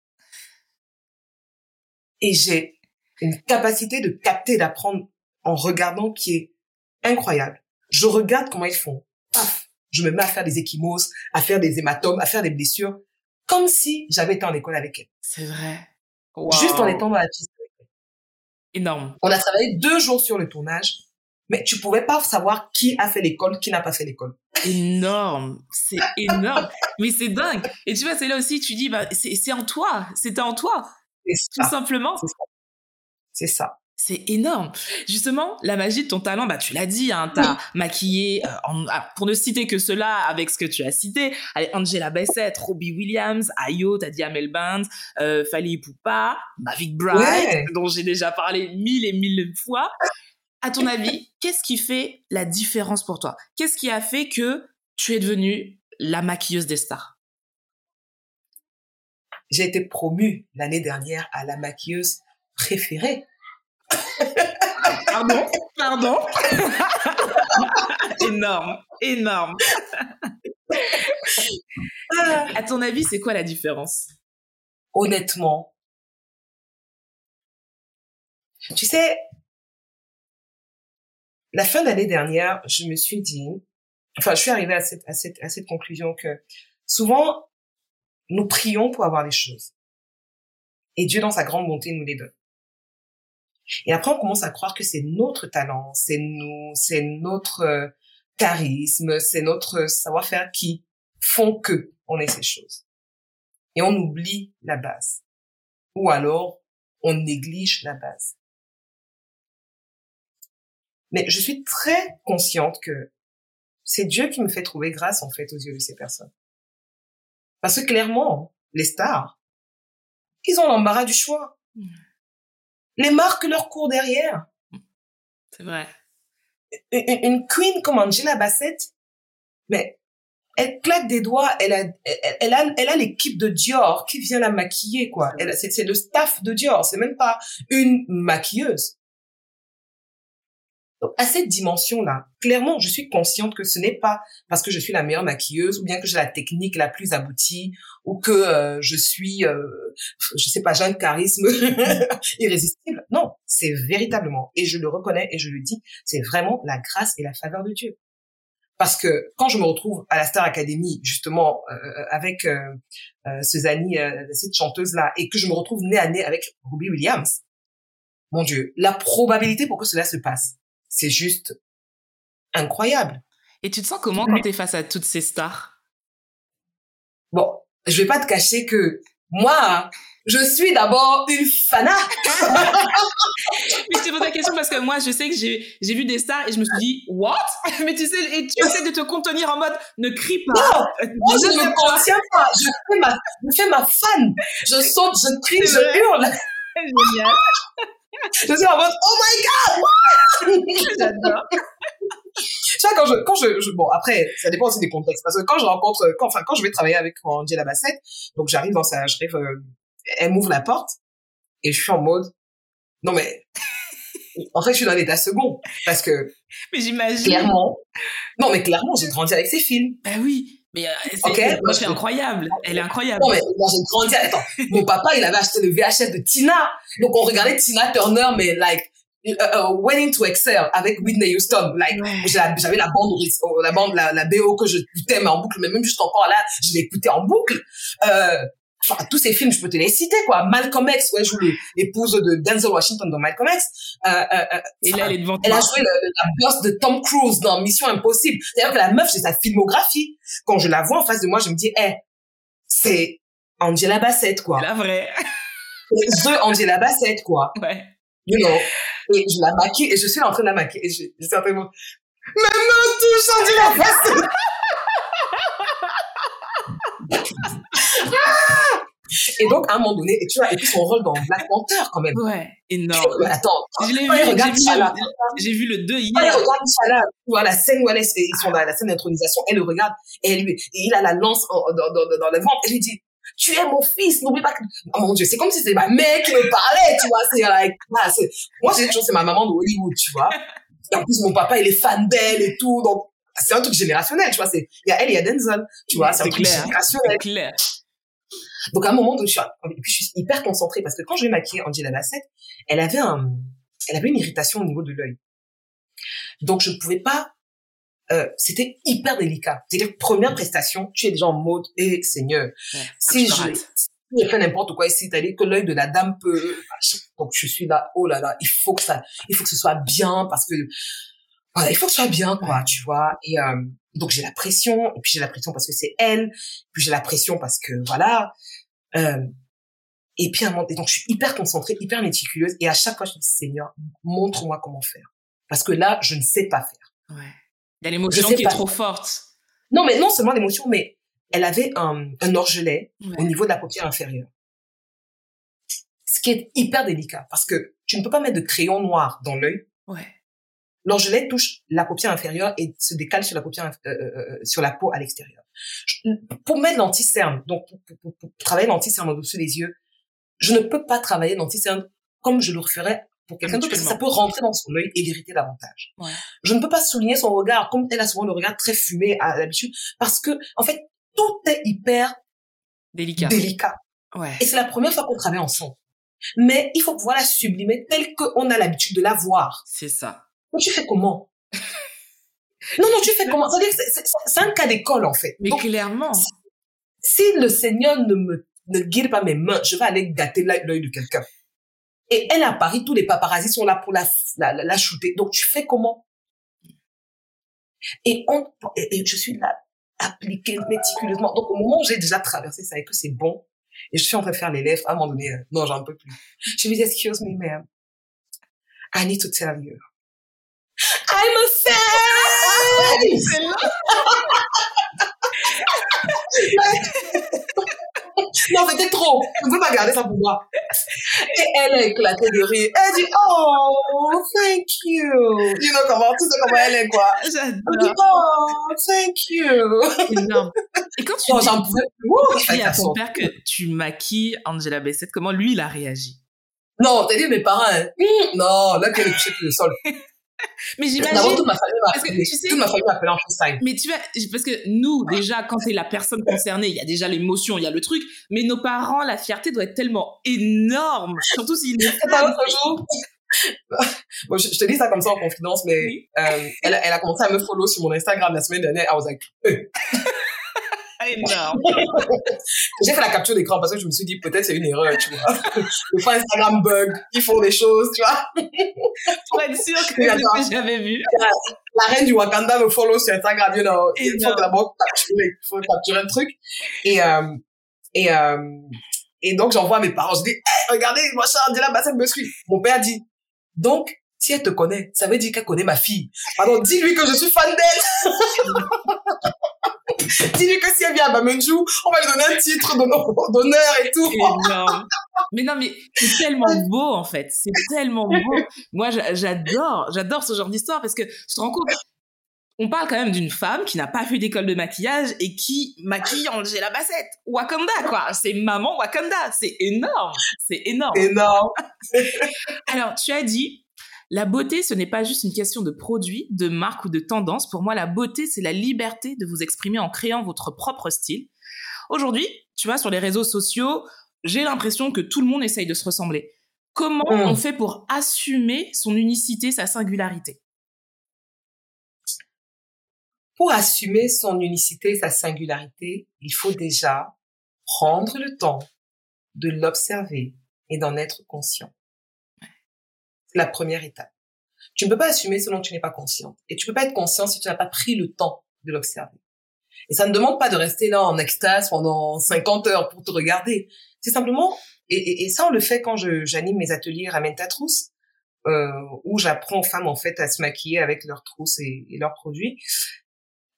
S3: Et j'ai une capacité de capter, d'apprendre en regardant qui est incroyable. Je regarde comment elles font. Paf, je me mets à faire des échymoses, à faire des hématomes, à faire des blessures, comme si j'avais été en école avec elles.
S2: C'est vrai.
S3: Wow. Juste en étant dans la piste.
S2: Énorme.
S3: On a travaillé deux jours sur le tournage, mais tu pouvais pas savoir qui a fait l'école, qui n'a pas fait l'école
S2: énorme, c'est énorme, mais c'est dingue. Et tu vois, c'est là aussi, tu dis, bah, c'est en toi, c'était en toi, tout simplement.
S3: C'est ça.
S2: C'est énorme. Justement, la magie de ton talent, bah tu l'as dit, hein, t'as oui. maquillé, euh, en, pour ne citer que cela avec ce que tu as cité, Angela Bassett, Robbie Williams, Ayo, t'as dit Amel Band, euh, Fali Poupa, Mavic Bright, ouais. dont j'ai déjà parlé mille et mille fois à ton avis, qu'est-ce qui fait la différence pour toi? Qu'est-ce qui a fait que tu es devenue la maquilleuse des stars?
S3: J'ai été promue l'année dernière à la maquilleuse préférée.
S2: Pardon? Pardon? Énorme, énorme. à ton avis, c'est quoi la différence?
S3: Honnêtement, tu sais, la fin de l'année dernière, je me suis dit, enfin, je suis arrivée à cette, à cette, à cette conclusion que souvent, nous prions pour avoir des choses. Et Dieu, dans sa grande bonté, nous les donne. Et après, on commence à croire que c'est notre talent, c'est nous, c'est notre euh, charisme, c'est notre savoir-faire qui font que on ait ces choses. Et on oublie la base. Ou alors, on néglige la base. Mais je suis très consciente que c'est Dieu qui me fait trouver grâce, en fait, aux yeux de ces personnes. Parce que clairement, les stars, ils ont l'embarras du choix. Mmh. Les marques leur courent derrière.
S2: C'est vrai.
S3: Une, une, queen comme Angela Bassett, mais elle claque des doigts, elle a, elle, elle a, elle a l'équipe de Dior qui vient la maquiller, quoi. C'est le staff de Dior, c'est même pas une maquilleuse. Donc, à cette dimension-là, clairement, je suis consciente que ce n'est pas parce que je suis la meilleure maquilleuse ou bien que j'ai la technique la plus aboutie ou que euh, je suis, euh, je sais pas, j'ai un charisme irrésistible. Non, c'est véritablement, et je le reconnais et je le dis, c'est vraiment la grâce et la faveur de Dieu. Parce que quand je me retrouve à la Star Academy, justement, euh, avec euh, euh, Suzanne, euh, cette chanteuse-là, et que je me retrouve nez à nez avec Ruby Williams, mon Dieu, la probabilité pour que cela se passe, c'est juste incroyable.
S2: Et tu te sens comment quand tu es face à toutes ces stars?
S3: Bon, je vais pas te cacher que moi, je suis d'abord une fana.
S2: mais je te pose la question parce que moi, je sais que j'ai, vu des stars et je me suis dit, what? Mais tu sais, et tu essaies de te contenir en mode, ne crie pas.
S3: Non, moi, je ne me contiens pas. Je fais ma, je fais ma fan. Je saute, je crie, je hurle.
S2: Génial.
S3: Je suis en mode, oh my god!
S2: J'adore.
S3: tu vois, quand je, quand je, je, bon, après, ça dépend aussi des contextes. Parce que quand je rencontre, quand, enfin, quand je vais travailler avec Angela Bassett, donc j'arrive dans sa, j'arrive, euh, elle m'ouvre la porte, et je suis en mode, non mais, en fait, je suis dans l'état second. Parce que,
S2: Mais j'imagine.
S3: clairement, non mais clairement, j'ai grandi avec ces films.
S2: Ben oui. Mais euh, c'est,
S3: Ok,
S2: moi,
S3: moi,
S2: c'est
S3: je-
S2: incroyable. Elle est incroyable.
S3: Non mais, moi j'ai grandi, attends, mon papa, il avait acheté le VHS de Tina. Donc on regardait Tina Turner, mais like, uh, uh, Waiting to Excel avec Whitney Houston. Like,
S2: Ouais.
S3: j'avais la bande, la bande, la, la BO que je écoutais, mais en boucle, mais même juste encore là, je l'écoutais en boucle. Euh, enfin, tous ces films, je peux te les citer, quoi. Malcolm X, ouais, joue l'épouse de Denzel Washington dans Malcolm X. Euh, euh, euh,
S2: Et là, elle est devant
S3: elle a joué le- la boss de Tom Cruise dans Mission Impossible. C'est-à-dire que la meuf, j'ai sa filmographie. Quand je la vois en face de moi, je me dis, eh, c'est Angela Bassett, quoi.
S2: C'est la vraie.
S3: The Angela Bassett, quoi.
S2: Ouais.
S3: You know. Et je la maquille, et je suis là en train de la maquiller, et je, je suis en train de me- Maintenant, touche Angela Bassett! Ah et donc, à un moment donné, et tu vois, et puis son rôle dans Black Panther, quand même.
S2: Ouais. Énorme.
S3: Attends,
S2: j'ai vu, j'ai vu le 2
S3: quand il
S2: hier.
S3: regarde T'Challa, tu vois, la scène où elle est, ils sont dans la scène d'intronisation, elle le regarde, et elle lui, et il a la lance en- dans, dans, dans le ventre, elle lui dit, tu es mon fils, n'oublie pas que, oh mon dieu, c'est comme si c'était ma mère qui me parlait, tu vois, c'est like, ah, c'est, moi, j'ai toujours, c'est ma maman de Hollywood, tu vois. Et en plus, mon papa, il est fan d'elle et tout, donc, c'est un truc générationnel, tu vois, c'est, il y a elle il y a Denzel, tu vois, c'est un truc
S2: clair.
S3: générationnel.
S2: C'est clair.
S3: Donc à un moment je suis, et puis je suis hyper concentrée parce que quand je vais maquiller Angela Bassett, elle avait un, elle avait une irritation au niveau de l'œil. Donc je ne pouvais pas, euh, c'était hyper délicat. C'est-à-dire première prestation, tu es déjà en mode, et Seigneur,
S2: Ouais.
S3: si je, je fais n'importe quoi ici, c'est-à-dire que l'œil de la dame peut, donc je suis là, oh là là, il faut que ça, il faut que ce soit bien parce que, voilà, il faut que ce soit bien, quoi, tu vois. Et euh, donc j'ai la pression, et puis j'ai la pression parce que c'est elle, puis j'ai la pression parce que voilà. Euh, et puis à un moment, et donc je suis hyper concentrée, hyper méticuleuse, et à chaque fois je me dis Seigneur, montre-moi comment faire, parce que là je ne sais pas faire.
S2: Ouais. Il y a l'émotion qui est trop forte.
S3: Non, mais non seulement l'émotion, mais elle avait un, un orgelet
S2: Ouais.
S3: au niveau de la paupière inférieure. Ce qui est hyper délicat, parce que tu ne peux pas mettre de crayon noir dans l'œil.
S2: Ouais.
S3: L'orgelet touche la paupière inférieure et se décale sur la paupière, euh, euh, euh, sur la peau à l'extérieur. Je- Pour mettre l'anti-cerne, donc pour, pour- pour- pour travailler l'anti-cerne au-dessus des yeux, je ne peux pas travailler l'anti-cerne comme je le referais pour quelqu'un d'autre parce que ça peut rentrer dans son œil et l'irriter davantage.
S2: Ouais.
S3: Je ne peux pas souligner son regard comme elle a souvent le regard très fumé à l'habitude parce que, en fait, tout est hyper
S2: Délicat.
S3: délicat.
S2: Ouais.
S3: Et c'est la première fois qu'on travaille ensemble. Mais il faut pouvoir la sublimer telle qu'on a l'habitude de la voir.
S2: C'est ça.
S3: Mais tu fais comment? Non, non, tu fais comment? C'est- un cas d'école, en fait.
S2: Mais
S3: Donc,
S2: clairement.
S3: si le Seigneur ne me ne guide pas mes mains, je vais aller gâter l'œil de quelqu'un. Et elle, à Paris, tous les paparazzis sont là pour la, la, la, la shooter. Donc, tu fais comment? Et, on, et, et je suis là, appliquée méticuleusement. Donc, au moment où j'ai déjà traversé ça et que c'est bon, et je suis en train de faire les lèvres, à un moment donné, euh, non, j'en peux plus. Je lui dis, excuse me, ma'am. I need to tell you. I'm a Non, c'était trop. Je ne peux pas garder ça pour moi. Et elle a éclaté de rire. Elle dit, oh, thank you. You know comment, tu sais comment elle est, quoi.
S2: J'adore.
S3: oh, thank you.
S2: Énorme. Et quand tu
S3: Non,
S2: dis,
S3: j'en pouvais plus. Ouh,
S2: tu dis à ton père que tu maquilles Angela Bassett, comment lui il a réagi?
S3: Non, t'as dit mes parents, hein. Hum, non, là, qu'elle est couchée sur le sol.
S2: Mais j'imagine.
S3: Toute ma famille m'a
S2: Parce que,
S3: appelé.
S2: tu sais-
S3: Toute ma famille m'a appelé en FaceTime.
S2: Mais tu vois, parce que nous, déjà, quand t'es la personne concernée, il y a déjà l'émotion, il y a le truc. Mais nos parents, la fierté doit être tellement énorme. Surtout s'ils
S3: C'est l'autre jour. bon, je, je te dis ça comme ça en confidence, mais
S2: Oui.
S3: euh, elle, elle a commencé à me follow sur mon Instagram la semaine dernière. I was like, hey.
S2: énorme.
S3: J'ai fait la capture d'écran parce que je me suis dit peut-être c'est une erreur, tu vois. Des fois Instagram bug, ils font des choses, tu vois.
S2: Pour être sûr que c'est ce que j'avais vu.
S3: La reine du Wakanda me follow sur Instagram, you know. Il faut d'abord capturer, il faut capturer le truc. Et, euh, et, euh, et donc j'envoie à mes parents, je dis, hey, regardez, machin, Angela Bassett me suit. Mon père dit, donc, si elle te connaît, ça veut dire qu'elle connaît ma fille. Pardon, dis-lui que je suis fan d'elle. dis-lui que si elle vient à Bamenjou, on va lui donner un titre d'honneur et tout.
S2: énorme. Mais non, mais c'est tellement beau en fait. C'est tellement beau. Moi, j'a- j'adore, j'adore ce genre d'histoire parce que tu te rends compte. On parle quand même d'une femme qui n'a pas fait d'école de maquillage et qui maquille Angela Bassett. Wakanda, quoi. C'est maman Wakanda. C'est énorme. C'est énorme.
S3: Énorme.
S2: Alors, tu as dit, la beauté, ce n'est pas juste une question de produit, de marque ou de tendance. Pour moi, la beauté, c'est la liberté de vous exprimer en créant votre propre style. Aujourd'hui, tu vois, sur les réseaux sociaux, j'ai l'impression que tout le monde essaye de se ressembler. Comment
S3: Mm.
S2: on fait pour assumer son unicité, sa singularité?
S3: Pour assumer son unicité, sa singularité, il faut déjà prendre le temps de l'observer et d'en être conscient. La première étape. Tu ne peux pas assumer selon que tu n'es pas consciente. Et tu peux pas être conscient si tu n'as pas pris le temps de l'observer. Et ça ne demande pas de rester là en extase pendant 50 heures pour te regarder. C'est simplement, et, et- et ça on le fait quand j'anime mes ateliers Ramène ta trousse, euh, où j'apprends aux femmes en fait à se maquiller avec leurs trousses et, et leurs produits.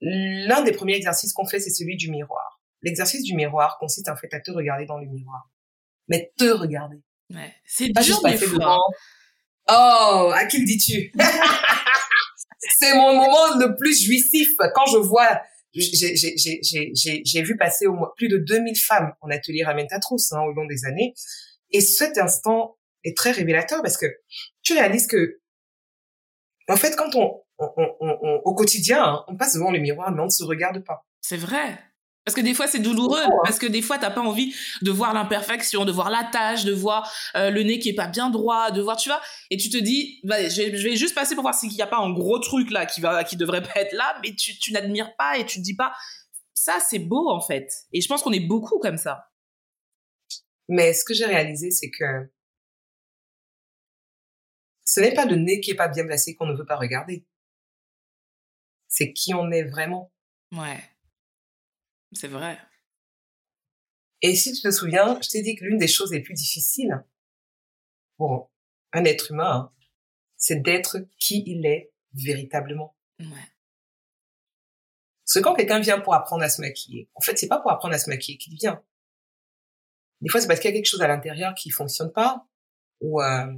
S3: L'un des premiers exercices qu'on fait, c'est celui du miroir. L'exercice du miroir consiste en fait à te regarder dans le miroir. Mais te regarder.
S2: ouais. C'est dur
S3: juste
S2: des fois.
S3: devant. Oh, à qui le dis-tu? C'est mon moment le plus jouissif quand je vois. J'ai vu passer au moins plus de 2000 femmes en atelier Ramène ta trousse hein, au long des années. Et cet instant est très révélateur parce que tu réalises que, en fait, quand on, on, on, on- au quotidien, hein, on passe devant le miroir, mais on ne se regarde pas.
S2: C'est vrai. Parce que des fois, c'est douloureux.
S3: Hein.
S2: Parce que des fois, t'as pas envie de voir l'imperfection, de voir la tache, de voir euh, le nez qui est pas bien droit, de voir, tu vois. Et tu te dis, bah, je, vais- je vais juste passer pour voir s'il n'y a pas un gros truc là qui va, qui devrait pas être là, mais tu, tu n'admires pas et tu te dis pas, ça, c'est beau, en fait. Et je pense qu'on est beaucoup comme ça.
S3: Mais ce que j'ai réalisé, c'est que ce n'est pas le nez qui est pas bien placé qu'on ne veut pas regarder. C'est qui on est vraiment.
S2: Ouais. C'est vrai.
S3: Et si tu te souviens, je t'ai dit que l'une des choses les plus difficiles pour un être humain, hein, c'est d'être qui il est véritablement.
S2: Ouais.
S3: Parce que quand quelqu'un vient pour apprendre à se maquiller, en fait, c'est pas pour apprendre à se maquiller qu'il vient. Des fois, c'est parce qu'il y a quelque chose à l'intérieur qui fonctionne pas, ou euh,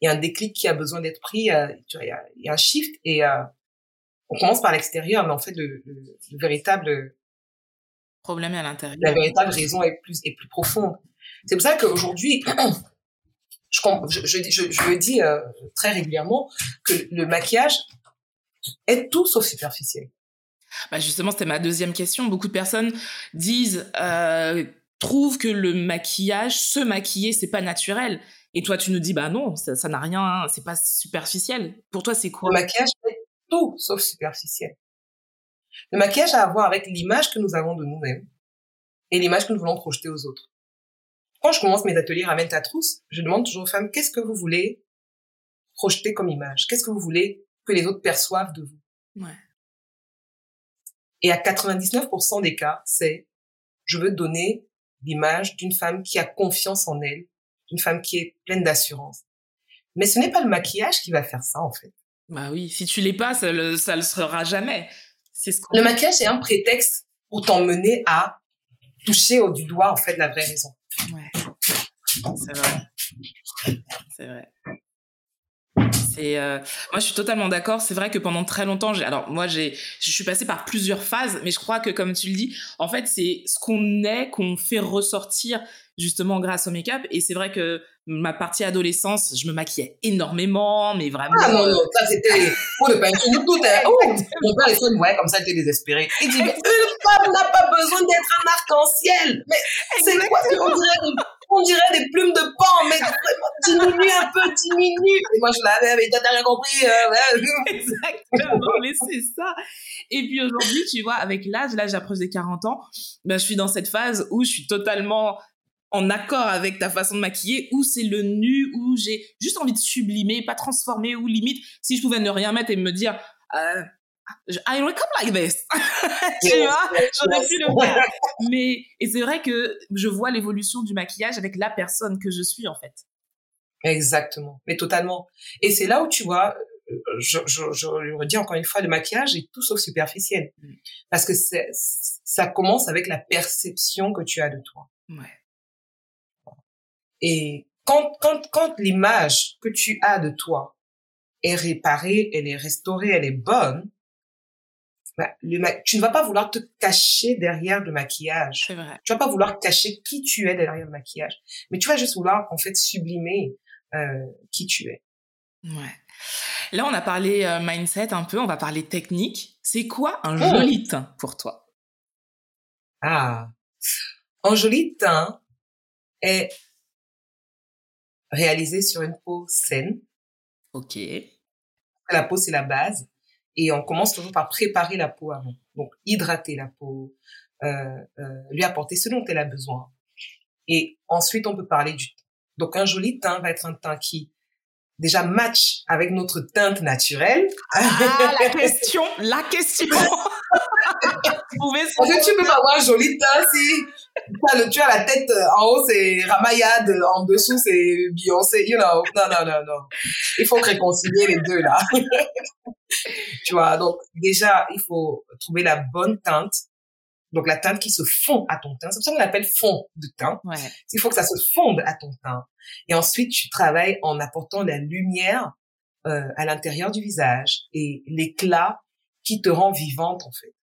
S3: il y a un déclic qui a besoin d'être pris, euh, tu vois, il y a, il y a un shift, et euh, on commence par l'extérieur, mais en fait, le, le, le véritable
S2: Problème est à l'intérieur.
S3: la véritable raison est plus est plus profonde. C'est pour ça qu'aujourd'hui, je, je, je, le dis euh, très régulièrement que le maquillage est tout sauf superficiel.
S2: Bah justement, c'était ma deuxième question. Beaucoup de personnes disent, euh, trouvent que le maquillage, se maquiller, c'est pas naturel. Et toi, tu nous dis, bah non, ça n'a rien, c'est pas superficiel. Pour toi, c'est quoi?
S3: Le maquillage tout sauf superficiel. Le maquillage a à voir avec l'image que nous avons de nous-mêmes et l'image que nous voulons projeter aux autres. Quand je commence mes ateliers Ramène ta trousse, je demande toujours aux femmes, qu'est-ce que vous voulez projeter comme image? Qu'est-ce que vous voulez que les autres perçoivent de vous?
S2: Ouais.
S3: Et à 99% des cas, c'est je veux donner l'image d'une femme qui a confiance en elle, d'une femme qui est pleine d'assurance. Mais ce n'est pas le maquillage qui va faire ça, en fait.
S2: Bah oui, si tu l'es pas, ça le, ça le sera jamais. C'est ce qu'on
S3: Le maquillage est un prétexte pour t'emmener à toucher au du doigt, en fait, la vraie raison.
S2: Ouais. C'est vrai. C'est vrai. Euh, moi je suis totalement d'accord. C'est vrai que pendant très longtemps, j'ai alors moi j'ai je suis passée par plusieurs phases, mais je crois que comme tu le dis, en fait c'est ce qu'on est qu'on fait ressortir justement grâce au make-up. Et c'est vrai que ma partie adolescence, je me maquillais énormément, mais vraiment.
S3: Ah non, non, ça c'était pour le peinture tout. Hein. Oh, mon père, il me voyait comme ça, il était désespéré. Il dit, mais une femme n'a pas besoin d'être un arc-en-ciel. Mais c'est quoi On dirait on dirait des plumes de pan, mais vraiment, diminue un peu, diminue. Et moi, je l'avais, mais t'as rien compris.
S2: Euh, Exactement, mais c'est ça. Et puis aujourd'hui, tu vois, avec l'âge, là, j'approche des 40 ans, ben, je suis dans cette phase où je suis totalement en accord avec ta façon de maquiller, où c'est le nu, où j'ai juste envie de sublimer, pas transformer, ou limite, si je pouvais ne rien mettre et me dire, euh, I wake up like this. tu vois, j'aurais pu le faire. Mais, et c'est vrai que je vois l'évolution du maquillage avec la personne que je suis, en fait.
S3: Exactement. Mais totalement. Et c'est là où tu vois, je, je, je redis encore une fois, le maquillage est tout sauf superficiel. Mm. Parce que ça commence avec la perception que tu as de toi.
S2: Ouais.
S3: Et quand, quand, quand l'image que tu as de toi est réparée, elle est restaurée, elle est bonne, bah, le tu ne vas pas vouloir te cacher derrière le maquillage.
S2: C'est vrai.
S3: Tu vas pas vouloir cacher qui tu es derrière le maquillage, mais tu vas juste vouloir en fait sublimer euh, qui tu es.
S2: Ouais. Là, on a parlé euh, mindset un peu, on va parler technique. C'est quoi un oh. joli teint pour toi?
S3: Ah, un joli teint est réalisé sur une peau saine.
S2: Ok.
S3: La peau, c'est la base et on commence toujours par préparer la peau avant. Donc, hydrater la peau, euh, euh, lui apporter ce dont elle a besoin. Et ensuite, on peut parler du teint. Donc, un joli teint va être un teint qui déjà match avec notre teinte naturelle.
S2: Ah, la question, la question.
S3: Parce que tu peux avoir un joli teint si le, tu as la tête euh, en haut, c'est Ramayad, en dessous, c'est Beyoncé, you know. Non, non, non, non. Il faut réconcilier les deux, là. tu vois, donc déjà, il faut trouver la bonne teinte. Donc la teinte qui se fond à ton teint. C'est pour ça qu'on appelle fond de teint.
S2: Ouais.
S3: Il faut que ça se fonde à ton teint. Et ensuite, tu travailles en apportant la lumière euh, à l'intérieur du visage et l'éclat qui te rend vivante en fait.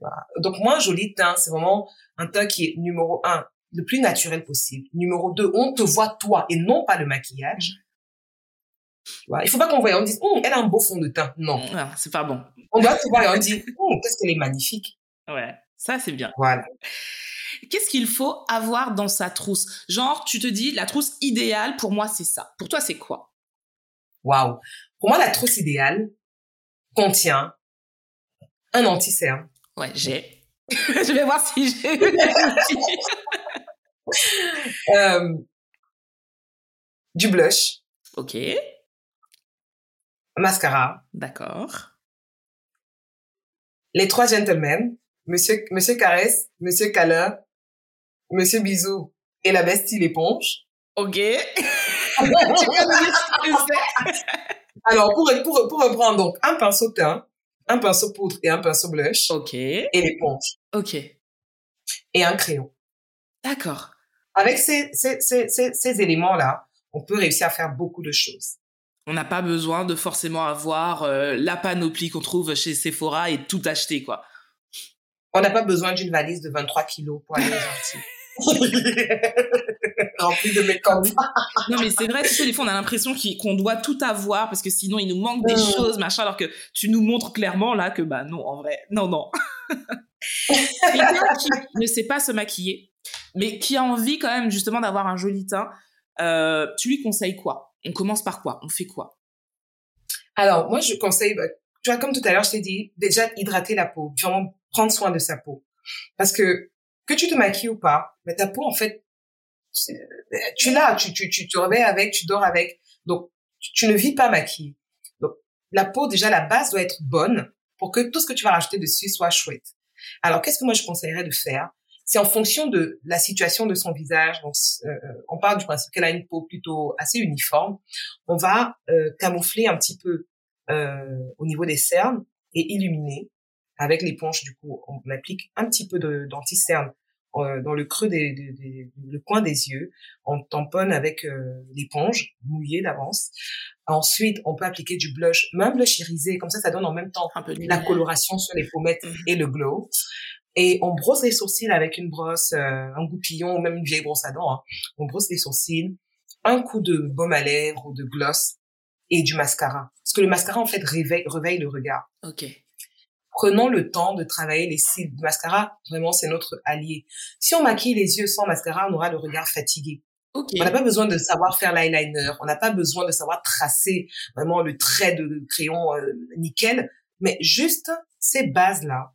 S2: Ouais.
S3: Tu vois Donc moi, joli teint, c'est vraiment un teint qui est numéro un, le plus naturel possible. Numéro deux, on te voit toi et non pas le maquillage. Tu vois, il faut pas qu'on voie, on dise, oh, elle a un beau fond de teint. Non.
S2: non c'est pas bon.
S3: On doit te voir et on dit, oh, qu'est-ce qu'elle est magnifique.
S2: Ouais, ça c'est bien.
S3: Voilà.
S2: Qu'est-ce qu'il faut avoir dans sa trousse? Genre, tu te dis, la trousse idéale, pour moi, c'est ça. Pour toi, c'est quoi?
S3: Waouh. Pour moi, la trousse idéale contient un anti-cerne.
S2: Ouais, j'ai. Je vais voir si j'ai.
S3: euh, du blush.
S2: Ok.
S3: Mascara.
S2: D'accord.
S3: Les trois gentlemen. Monsieur, Monsieur Caresse, Monsieur Câlin, Monsieur Bisou et la bestie l'éponge.
S2: Ok.
S3: Alors, pour, pour, pour reprendre, donc, un pinceau teint, un pinceau poudre et un pinceau blush.
S2: Ok.
S3: Et l'éponge.
S2: Ok.
S3: Et un crayon.
S2: D'accord.
S3: Avec ces, ces, ces, ces, ces éléments-là, on peut réussir à faire beaucoup de choses.
S2: On n'a pas besoin de forcément avoir euh, la panoplie qu'on trouve chez Sephora et tout acheter, quoi.
S3: On n'a pas besoin d'une valise de 23 kilos pour aller gentil. Rempli de make
S2: non, mais c'est vrai, tu sais, des fois, on a l'impression qu'on doit tout avoir parce que sinon, il nous manque des mm. choses, machin, alors que tu nous montres clairement, là, que, bah, non, en vrai, non, non. Quelqu'un qui ne sait pas se maquiller, mais qui a envie quand même, justement, d'avoir un joli teint, euh, tu lui conseilles quoi? On commence par quoi? On fait quoi?
S3: Alors, moi, je conseille, bah, tu vois, comme tout à l'heure, je t'ai dit, déjà hydrater la peau, vraiment prendre soin de sa peau. Parce que, que tu te maquilles ou pas, mais ta peau, en fait, tu l'as, tu, tu, tu te réveilles avec, tu dors avec. Donc, tu, ne vis pas maquillée. Donc, la peau, déjà, la base doit être bonne pour que tout ce que tu vas rajouter dessus soit chouette. Alors, qu'est-ce que moi je conseillerais de faire? C'est en fonction de la situation de son visage. Donc, euh, on parle du principe qu'elle a une peau plutôt assez uniforme. On va euh, camoufler un petit peu euh, au niveau des cernes et illuminer avec l'éponge. Du coup, on applique un petit peu d'anti-cerne euh, dans le creux des, des, le coin des yeux. On tamponne avec euh, l'éponge mouillée d'avance. Ensuite, on peut appliquer du blush, même blush irisé, comme ça, ça donne en même temps
S2: un peu
S3: la coloration sur les pommettes mhm. et le glow. Et on brosse les sourcils avec une brosse, euh, un goupillon ou même une vieille brosse à dents. Hein. On brosse les sourcils, un coup de baume à lèvres ou de gloss et du mascara. Parce que le mascara, en fait, réveille, réveille le regard.
S2: Ok.
S3: Prenons le temps de travailler les cils. Le mascara, vraiment, c'est notre allié. Si on maquille les yeux sans mascara, on aura le regard fatigué. On n'a pas besoin de savoir faire l'eyeliner. On n'a pas besoin de savoir tracer vraiment le trait de crayon euh, nickel. Mais juste ces bases-là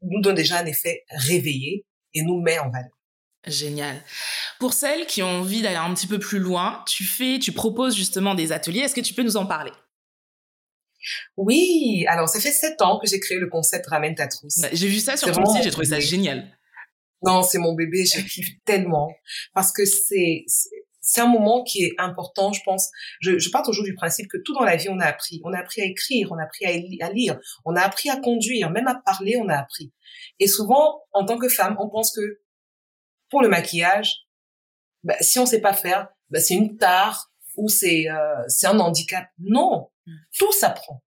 S3: nous donnent déjà un effet réveillé et nous met en valeur.
S2: Génial. Pour celles qui ont envie d'aller un petit peu plus loin, tu fais, tu proposes justement des ateliers. Est-ce que tu peux nous en parler?
S3: Oui, alors ça fait sept ans que j'ai créé le concept Ramène ta trousse.
S2: Bah, J'ai vu ça sur ton site, j'ai trouvé ça génial.
S3: Non, c'est mon bébé, je kiffe tellement parce que c'est c'est- un moment qui est important, je pense. Je, je pars toujours du principe que tout dans la vie, on a appris. On a appris à écrire, on a appris à, li- à lire, on a appris à conduire, même à parler, on a appris. Et souvent, en tant que femme, on pense que pour le maquillage, bah, si on sait pas faire, bah, c'est une tare ou c'est euh, c'est un handicap. Non. Tout s'apprend.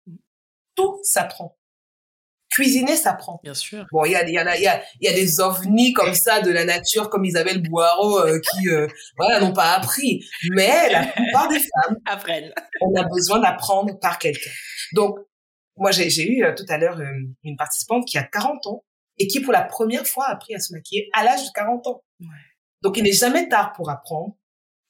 S3: Tout s'apprend. Cuisiner s'apprend.
S2: Bien sûr.
S3: Bon, il y a, il y, a, il y, a, il y a des ovnis comme ça de la nature, comme Isabelle Boireau, euh, qui euh, voilà, n'ont pas appris. Mais la plupart des femmes,
S2: Apprenne.
S3: on a besoin d'apprendre par quelqu'un. Donc, moi, j'ai eu euh, tout à l'heure euh, une participante qui a 40 ans et qui, pour la première fois, a appris à se maquiller à l'âge de 40 ans.
S2: Ouais.
S3: Donc, il n'est jamais tard pour apprendre.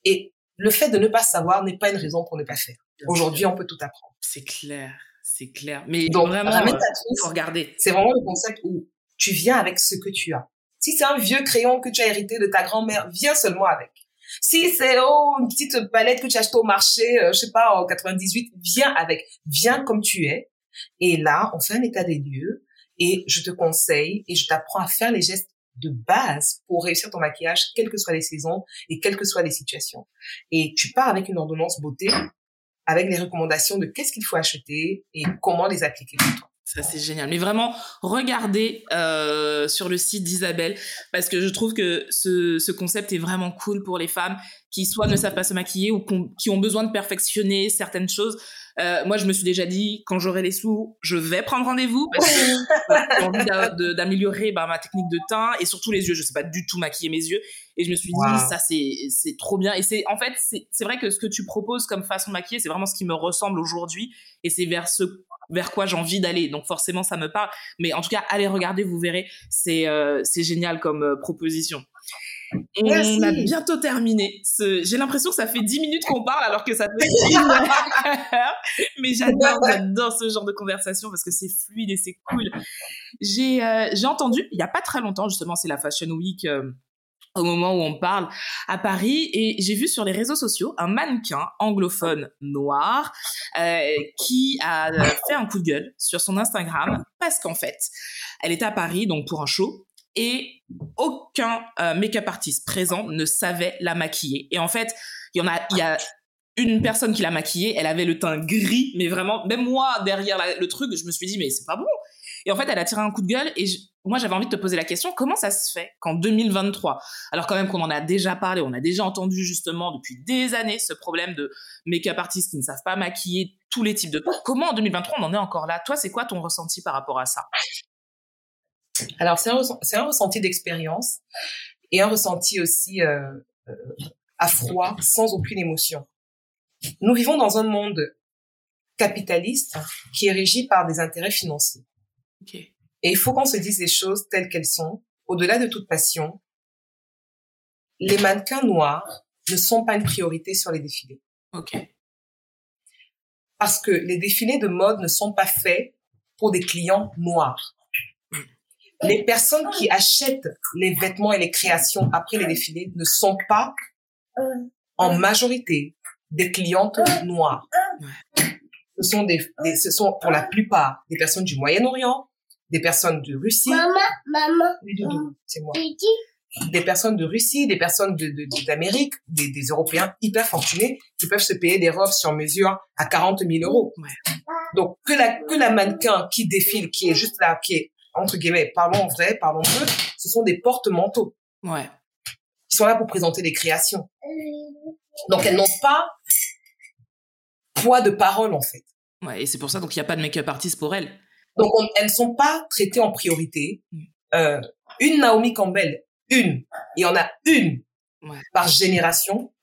S3: Et le fait de ne pas savoir n'est pas une raison pour ne pas faire. Aujourd'hui, on peut tout apprendre.
S2: C'est clair, c'est clair. Mais
S3: Donc,
S2: vraiment,
S3: ramène
S2: euh,
S3: ta trousse.
S2: faut regarder.
S3: C'est vraiment le concept où tu viens avec ce que tu as. Si c'est un vieux crayon que tu as hérité de ta grand-mère, viens seulement avec. Si c'est oh, une petite palette que tu as achetée au marché, euh, je sais pas, en 98, viens avec. Viens comme tu es. Et là, on fait un état des lieux et je te conseille et je t'apprends à faire les gestes de base pour réussir ton maquillage, quelles que soient les saisons et quelles que soient les situations. Et tu pars avec une ordonnance beauté avec les recommandations de qu'est-ce qu'il faut acheter et comment les appliquer pour toi.
S2: Ça, c'est génial. Mais vraiment, regardez euh, sur le site d'Isabelle, parce que je trouve que ce, ce concept est vraiment cool pour les femmes qui soit ne savent pas se maquiller ou qui ont besoin de perfectionner certaines choses. Euh, moi, je me suis déjà dit, quand j'aurai les sous, je vais prendre rendez-vous parce que j'ai envie d'améliorer bah, ma technique de teint et surtout les yeux. Je sais pas du tout maquiller mes yeux. Et je me suis dit,
S3: Wow.
S2: ça, c'est trop bien. Et c'est en fait, c'est vrai que ce que tu proposes comme façon de maquiller, c'est vraiment ce qui me ressemble aujourd'hui et c'est vers ce vers quoi j'ai envie d'aller. Donc forcément, ça me parle. Mais en tout cas, allez regarder, vous verrez. C'est euh, génial comme euh, proposition. On
S3: Merci.
S2: a bientôt terminé. Ce- J'ai l'impression que ça fait 10 minutes qu'on parle alors que ça fait une heure. Mais j'adore, j'adore ce genre de conversation parce que c'est fluide et c'est cool. J'ai euh, entendu, il y a pas très longtemps, justement, c'est la Fashion Week euh, au moment où on parle à Paris et j'ai vu sur les réseaux sociaux un mannequin anglophone noir euh, qui a fait un coup de gueule sur son Instagram parce qu'en fait, elle était à Paris donc pour un show et aucun euh, make-up artiste présent ne savait la maquiller. Et en fait, il y en a, il y a une personne qui l'a maquillée, elle avait le teint gris, mais vraiment, même moi derrière le truc, je me suis dit mais c'est pas bon. Et en fait, elle a tiré un coup de gueule et moi j'avais envie de te poser la question comment ça se fait qu'en 2023, alors quand même qu'on en a déjà parlé, on a déjà entendu justement depuis des années ce problème de make-up artistes qui ne savent pas maquiller tous les types de peau. Comment en 2023 on en est encore là? Toi, c'est quoi ton ressenti par rapport à ça?
S3: Alors, c'est un, ressenti d'expérience et un ressenti aussi euh, euh, à froid, sans aucune émotion. Nous vivons dans un monde capitaliste qui est régi par des intérêts financiers.
S2: Ok.
S3: Et il faut qu'on se dise les choses telles qu'elles sont, au-delà de toute passion. Les mannequins noirs ne sont pas une priorité sur les défilés. Parce que les défilés de mode ne sont pas faits pour des clients noirs. Les personnes qui achètent les vêtements et les créations après les défilés ne sont pas en majorité des clientes noires. Ce sont des, des- ce sont pour la plupart des personnes du Moyen-Orient, des personnes de Russie,
S4: Maman, maman,
S3: Oui, c'est moi. des personnes de Russie, des personnes de, de- d'Amérique, des, des Européens hyper fortunés qui peuvent se payer des robes sur mesure à 40 000 euros. Donc que la que la mannequin qui défile, qui est juste là, qui est entre guillemets, parlons vrai, parlons peu, ce sont des porte-manteaux
S2: Ouais.
S3: qui sont là pour présenter des créations. Donc elles n'ont pas poids de parole en fait.
S2: Ouais. Et c'est pour ça donc il n'y a pas de make-up artist pour elle.
S3: Donc on- elles ne sont pas traitées en priorité.
S2: Mm.
S3: euh, une Naomi Campbell, une, il y en a une
S2: Ouais.
S3: par génération,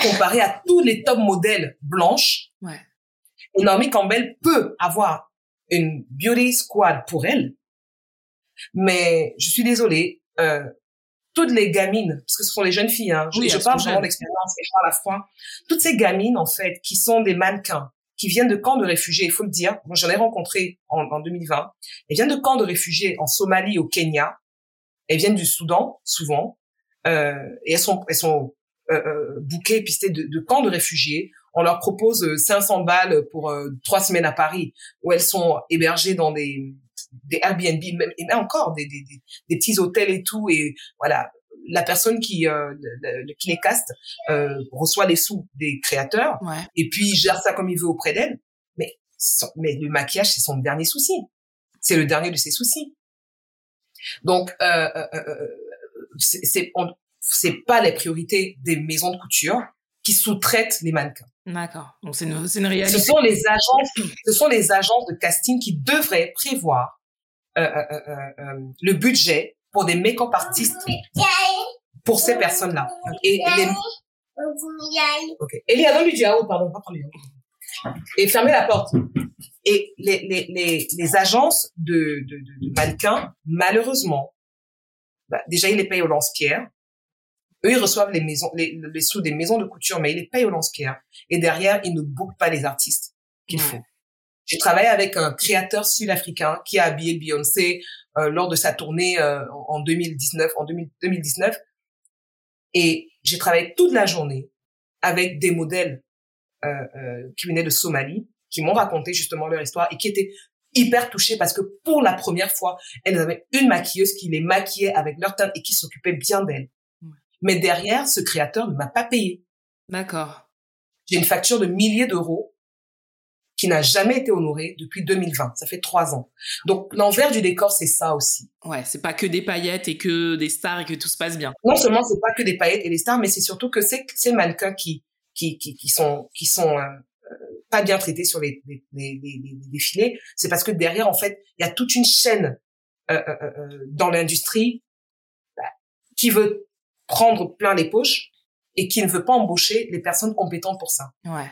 S3: comparé à tous les top modèles blanches.
S2: Ouais.
S3: Et Naomi Campbell peut avoir une beauty squad pour elle, mais je suis désolée, euh, toutes les gamines, parce que ce sont les jeunes filles, hein, je,
S2: Oui,
S3: je parle vraiment d'expérience et je parle à froid, toutes ces gamines, en fait, qui sont des mannequins, qui viennent de camps de réfugiés, il faut le dire, moi j'en ai rencontré en, en 2020, elles viennent de camps de réfugiés en Somalie, au Kenya, elles viennent du Soudan, souvent, euh, et elles sont, elles sont euh, euh, bookées, pistées de, de camps de réfugiés, on leur propose euh, 500 balles pour euh, trois semaines à Paris, où elles sont hébergées dans des, des Airbnb, même, et même encore des, des, des, petits hôtels et tout, et voilà, la personne qui, euh, le- le- qui les caste euh, reçoit les sous des créateurs,
S2: Ouais.
S3: et puis gère ça comme il veut auprès d'elle. Mais, mais le maquillage, c'est son dernier souci. C'est le dernier de ses soucis. Donc, euh, euh, euh, c'est pas les priorités des maisons de couture qui sous-traitent les mannequins.
S2: D'accord. Donc c'est une, une
S3: Ce
S2: réalité.
S3: sont les agences, ce sont les agences de casting qui devraient prévoir euh, euh, euh, euh, euh, le budget pour des make-up artistes pour ces personnes-là. Et les, Ok. Elia, donne-lui du yaourt, pardon, pas. Et fermez la porte. Et les, les, les, les agences de, de, de, de mannequins, malheureusement, bah, déjà, ils les payent au lance-pierre. Eux, ils reçoivent les maisons, les, les sous des maisons de couture, mais ils les payent au lance-pierre. Et derrière, ils ne bookent pas les artistes qu'il faut. J'ai travaillé avec un créateur sud-africain qui a habillé Beyoncé euh, lors de sa tournée euh, en en 2019, en 2000 2019. Et j'ai travaillé toute la journée avec des modèles euh, euh, qui venaient de Somalie, qui m'ont raconté justement leur histoire et qui étaient hyper touchés parce que pour la première fois, elles avaient une maquilleuse qui les maquillait avec leur teinte et qui s'occupait bien d'elles. Mais derrière, ce créateur ne m'a pas payé.
S2: D'accord.
S3: J'ai une facture de milliers d'euros qui n'a jamais été honorée depuis 2020. Ça fait trois ans. Donc l'envers du décor, c'est ça aussi.
S2: Ouais, c'est pas que des paillettes et que des stars et que tout se passe bien.
S3: non seulement c'est pas que des paillettes et des stars, mais c'est surtout que ces, ces mannequins qui qui qui, qui sont qui sont euh, euh, pas bien traités sur les les, les, les- les défilés, c'est parce que derrière en fait il y a toute une chaîne euh, euh, euh, dans l'industrie bah, qui veut prendre plein les poches et qui ne veut pas embaucher les personnes compétentes pour ça.
S2: Ouais.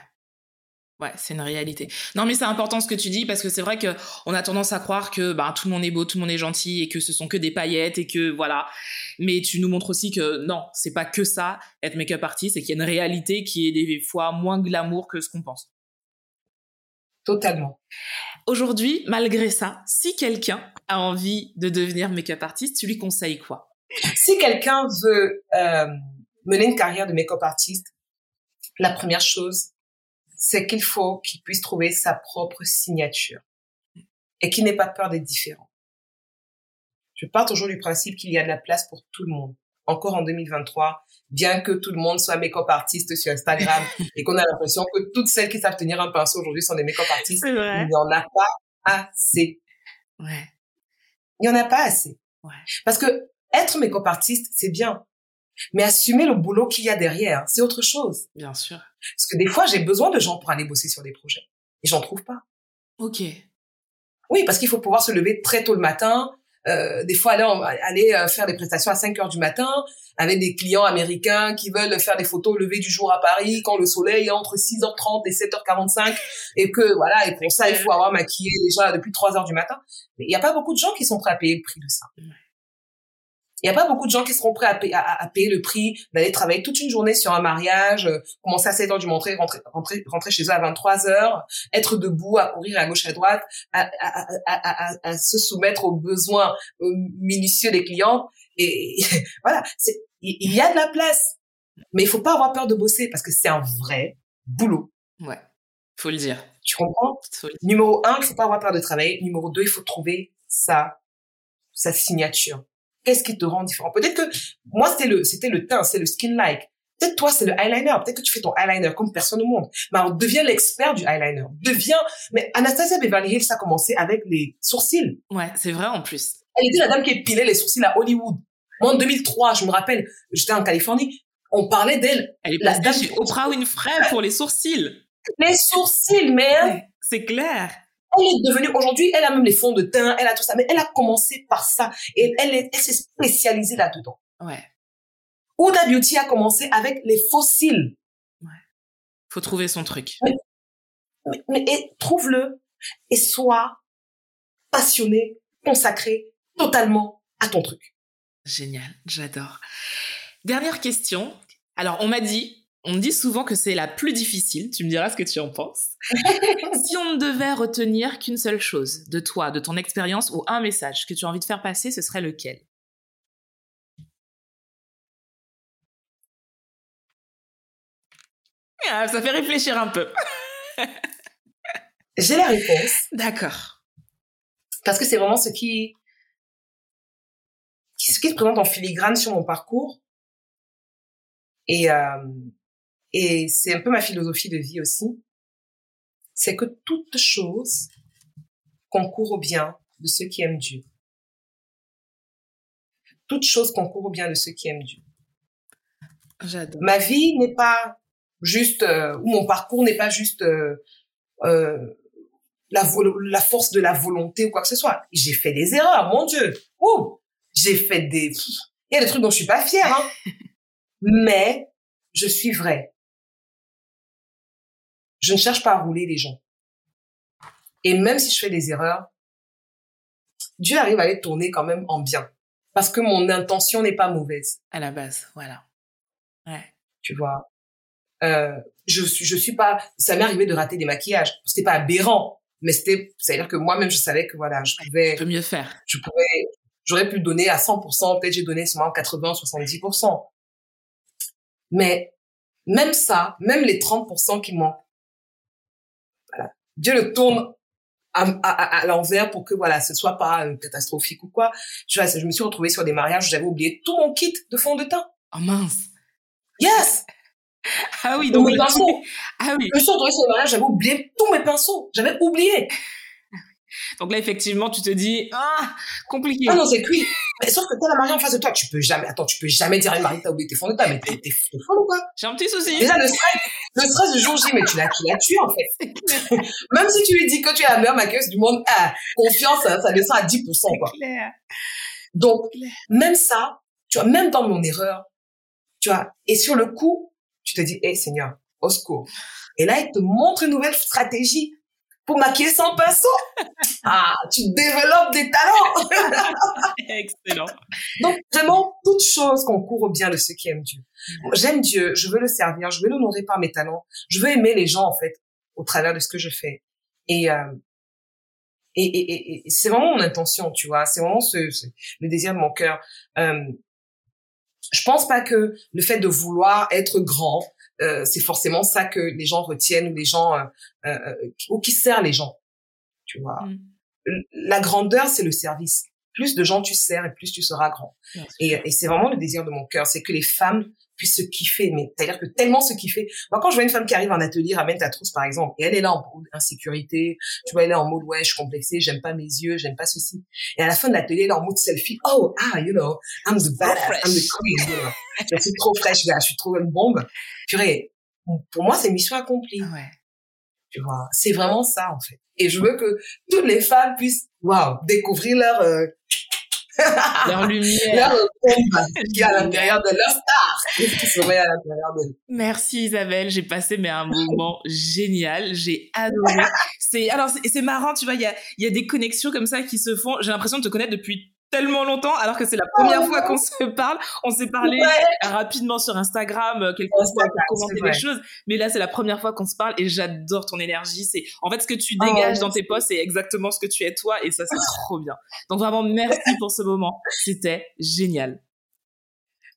S2: Ouais, c'est une réalité. Non, mais c'est important ce que tu dis parce que c'est vrai que on a tendance à croire que bah, tout le monde est beau, tout le monde est gentil et que ce sont que des paillettes et que voilà. Mais tu nous montres aussi que non, c'est pas que ça être make-up artiste et qu'il y a une réalité qui est des fois moins glamour que ce qu'on pense.
S3: Totalement.
S2: Aujourd'hui, malgré ça, si quelqu'un a envie de devenir make-up artiste, tu lui conseilles quoi?
S3: Si quelqu'un veut euh, mener une carrière de make-up artiste, la première chose, c'est qu'il faut qu'il puisse trouver sa propre signature et qu'il n'ait pas peur d'être différent. Je pars toujours du principe qu'il y a de la place pour tout le monde. Encore en 2023, bien que tout le monde soit make-up artiste sur Instagram et qu'on a l'impression que toutes celles qui savent tenir un pinceau aujourd'hui sont des make-up artistes, il n'y en a pas assez.
S2: Ouais.
S3: Il n'y en a pas assez.
S2: Ouais.
S3: Parce que être make-up artiste, c'est bien. Mais assumer le boulot qu'il y a derrière, c'est autre chose.
S2: Bien sûr.
S3: Parce que des fois, j'ai besoin de gens pour aller bosser sur des projets. Et j'en trouve pas.
S2: Ok.
S3: Oui, parce qu'il faut pouvoir se lever très tôt le matin. Euh, des fois, aller, aller euh, faire des prestations à 5 heures du matin avec des clients américains qui veulent faire des photos au lever du jour à Paris quand le soleil est entre 6h30 et 7h45 et que, voilà, et pour ça, il faut avoir maquillé déjà depuis 3 heures du matin. Mais il n'y a pas beaucoup de gens qui sont prêts à payer le prix de ça. Il n'y a pas beaucoup de gens qui seront prêts à, payer, à, à payer le prix d'aller travailler toute une journée sur un mariage, euh, commencer à 7 heures du matin, rentrer, rentrer, rentrer chez eux à 23 heures, être debout, à courir à gauche à droite, à, à, se soumettre aux besoins euh, minutieux des clients. Et, voilà, il y a de la place. Mais il faut pas avoir peur de bosser parce que c'est un vrai boulot.
S2: Ouais. Faut le dire.
S3: Tu comprends?
S2: Dire.
S3: Numéro un, il faut pas avoir peur de travailler. Numéro deux, il faut trouver sa, sa signature. Qu'est-ce qui te rend différent? Peut-être que, moi, c'était le, c'était le teint, c'est le skin like. Peut-être toi, c'est le eyeliner. Peut-être que tu fais ton eyeliner comme personne au monde. Mais alors, deviens l'expert du eyeliner. Deviens, mais Anastasia Beverly Hills, a commencé avec les sourcils.
S2: Ouais, c'est vrai en plus.
S3: Elle était la dame qui épilait les sourcils à Hollywood. Moi, en 2003, je me rappelle, j'étais en Californie, on parlait d'elle.
S2: Elle est
S3: La dame
S2: chez Oprah Winfrey pour les sourcils.
S3: Les sourcils, man!
S2: Ouais, c'est clair.
S3: Elle est devenue, aujourd'hui, elle a même les fonds de teint, elle a tout ça, mais elle a commencé par ça. Et elle, est- elle s'est spécialisée là-dedans.
S2: Ouais.
S3: Huda Beauty a commencé avec les fossiles.
S2: Faut trouver son truc.
S3: Mais, mais et trouve-le et sois passionné, consacré totalement à ton truc.
S2: Génial, j'adore. Dernière question. Alors, on m'a dit, on me dit souvent que c'est la plus difficile. Tu me diras ce que tu en penses. si on ne devait retenir qu'une seule chose de toi, de ton expérience ou un message que tu as envie de faire passer, ce serait lequel? Ah, Ça fait réfléchir un peu.
S3: J'ai la réponse
S2: D'accord.
S3: parce que c'est vraiment ce qui, ce qui se présente en filigrane sur mon parcours. Et, euh, et c'est un peu ma philosophie de vie aussi. C'est que toute chose concourt au bien de ceux qui aiment Dieu. Toute chose concourt au bien de ceux qui aiment Dieu.
S2: J'adore.
S3: ma vie n'est pas juste euh, ou mon parcours n'est pas juste euh, euh, la la force de la volonté ou quoi que ce soit. J'ai fait des erreurs, mon Dieu. Ouh, j'ai fait des il y a des trucs dont je suis pas fière hein. Mais je suis vraie. Je ne cherche pas à rouler les gens. Et même si je fais des erreurs, Dieu arrive à les tourner quand même en bien parce que mon intention n'est pas mauvaise
S2: À la base, voilà. Ouais.
S3: tu vois. Euh, je suis, je suis pas, ça m'est arrivé de rater des maquillages. C'était pas aberrant, mais c'était, c'est-à-dire que moi-même, je savais que voilà, je pouvais,
S2: Tu peux mieux faire.
S3: je pouvais, j'aurais pu donner à 100%, peut-être j'ai donné seulement 80, 70%. Mais, même ça, même les 30% qui manquent. Dieu le tourne à, à, à- à l'envers pour que voilà, ce soit pas euh, catastrophique ou quoi. Vois, je me suis retrouvée sur des mariages où j'avais oublié tout mon kit de fond de teint.
S2: Oh mince.
S3: Yes!
S2: Ah oui,
S3: Donc,
S2: donc.
S3: mes pinceaux.
S2: Ah oui.
S3: Je me suis retrouvée sur le mariage, j'avais oublié tous mes pinceaux. J'avais oublié.
S2: Donc là, effectivement, tu te dis, ah, compliqué.
S3: Ah non, c'est cuit. Mais sauf que t'as la mariée en face de toi, tu peux jamais, attends, tu peux jamais dire à une mariée que t'as oublié tes fonds de teint, mais t'es, t'es, folle ou quoi?
S2: J'ai un petit souci.
S3: Déjà, le stress, le stress du jour J, mais tu l'as, tu l'as tué, en fait. Même si tu lui dis que tu es la meilleure maquilleuse du monde, ah, confiance, ça, descend à 10%, quoi.
S2: Claire.
S3: Donc, même ça, tu vois, même dans mon erreur, tu vois, et sur le coup, tu te dis, hé, Seigneur, au secours. Et là, il te montre une nouvelle stratégie pour maquiller sans pinceau. Ah, tu développes des talents.
S2: Excellent.
S3: Donc, vraiment, toute chose concourt au bien de ceux qui aiment Dieu. J'aime Dieu, je veux le servir, je veux l'honorer par mes talents, je veux aimer les gens, en fait, au travers de ce que je fais. Et, euh, et, et, et- et c'est vraiment mon intention, tu vois, c'est vraiment ce, ce- le désir de mon cœur. Euh, je pense pas que le fait de vouloir être grand, euh, c'est forcément ça que les gens retiennent ou les gens, euh, euh, euh, ou qui sert les gens, tu vois.
S2: Mm.
S3: La grandeur, c'est le service. Plus de gens tu sers et plus tu seras grand. Et, et c'est vraiment le désir de mon cœur, c'est que les femmes puissent se kiffer, mais c'est-à-dire que tellement se kiffer. Moi, quand je vois une femme qui arrive en atelier, ramène ta trousse, par exemple, et elle est là en insécurité, tu vois, elle est en mode, ouais, je suis complexée, j'aime pas mes yeux, j'aime pas ceci. Et à la fin de l'atelier, elle est en mode selfie, oh, ah, you know, I'm the badass, I'm the queen, you know. Je suis trop fraîche, je suis trop une bombe. Purée, pour moi, c'est mission accomplie,
S2: Ouais.
S3: tu vois. C'est vraiment ça, en fait. Et je veux que toutes les femmes puissent, waouh, découvrir leur, euh,
S2: Leur lumière.
S3: qui est à l'intérieur de leur star, qui serait à l'intérieur de
S2: Merci Isabelle, j'ai passé mais un moment génial, j'ai adoré. C'est alors c'est c'est marrant, tu vois, il y a il y a des connexions comme ça qui se font. J'ai l'impression de te connaître depuis tellement longtemps alors que c'est la première fois qu'on se parle. On s'est parlé
S3: Ouais.
S2: rapidement sur Instagram euh, quelques fois
S3: Instagram,
S2: pour commenter des choses, mais là c'est la première fois qu'on se parle et j'adore ton énergie, c'est en fait ce que tu
S3: Oh,
S2: dégages dans tes posts, c'est exactement ce que tu es toi et ça c'est trop bien. Donc vraiment merci pour ce moment, c'était génial.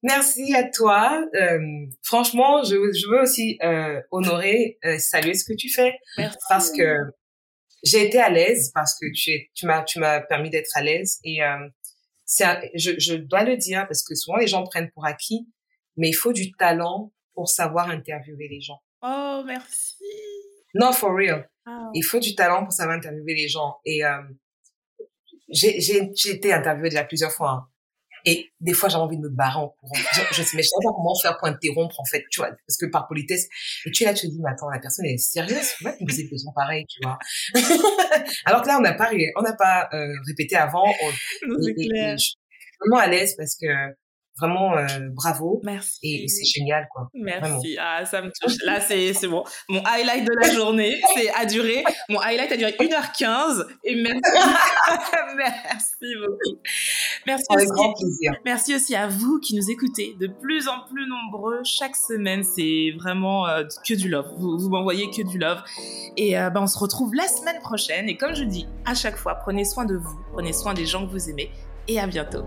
S3: Merci à toi. Euh, franchement, je, je veux aussi euh, honorer, euh, saluer ce que tu fais
S2: Merci.
S3: parce que j'ai été à l'aise parce que tu es, tu m'as, tu m'as permis d'être à l'aise et euh, un- je, je dois le dire parce que souvent les gens prennent pour acquis, mais il faut du talent pour savoir interviewer les gens.
S2: Oh merci.
S3: Non, for real.
S2: Ah.
S3: Il faut du talent pour savoir interviewer les gens et euh, j'ai été interviewée déjà plusieurs fois. hein. Et des fois, j'ai envie de me barrer en courant. Je, je sais, mais je sais pas comment faire pour interrompre, en fait, tu vois, parce que par politesse. Et tu es là, tu te dis, mais attends, la personne est sérieuse, tu vas me des questions pareilles, tu vois. Alors que là, on n'a pas, on n'a pas euh, répété avant. On,
S2: Non, c'est clair.
S3: je suis vraiment à l'aise parce que vraiment, euh, bravo.
S2: Merci.
S3: Et, et c'est génial, quoi.
S2: Merci. Ah, ça me touche. Là, c'est, bon. Mon highlight de la journée, c'est a duré. Mon highlight a duré 1h15. Et merci. merci beaucoup. Merci
S3: Avec
S2: aussi.
S3: grand plaisir.
S2: Merci aussi à vous qui nous écoutez de plus en plus nombreux chaque semaine. C'est vraiment euh, que du love. Vous, vous m'envoyez que du love. Et euh, ben, on se retrouve la semaine prochaine. Et comme je dis à chaque fois, prenez soin de vous, prenez soin des gens que vous aimez. Et à bientôt.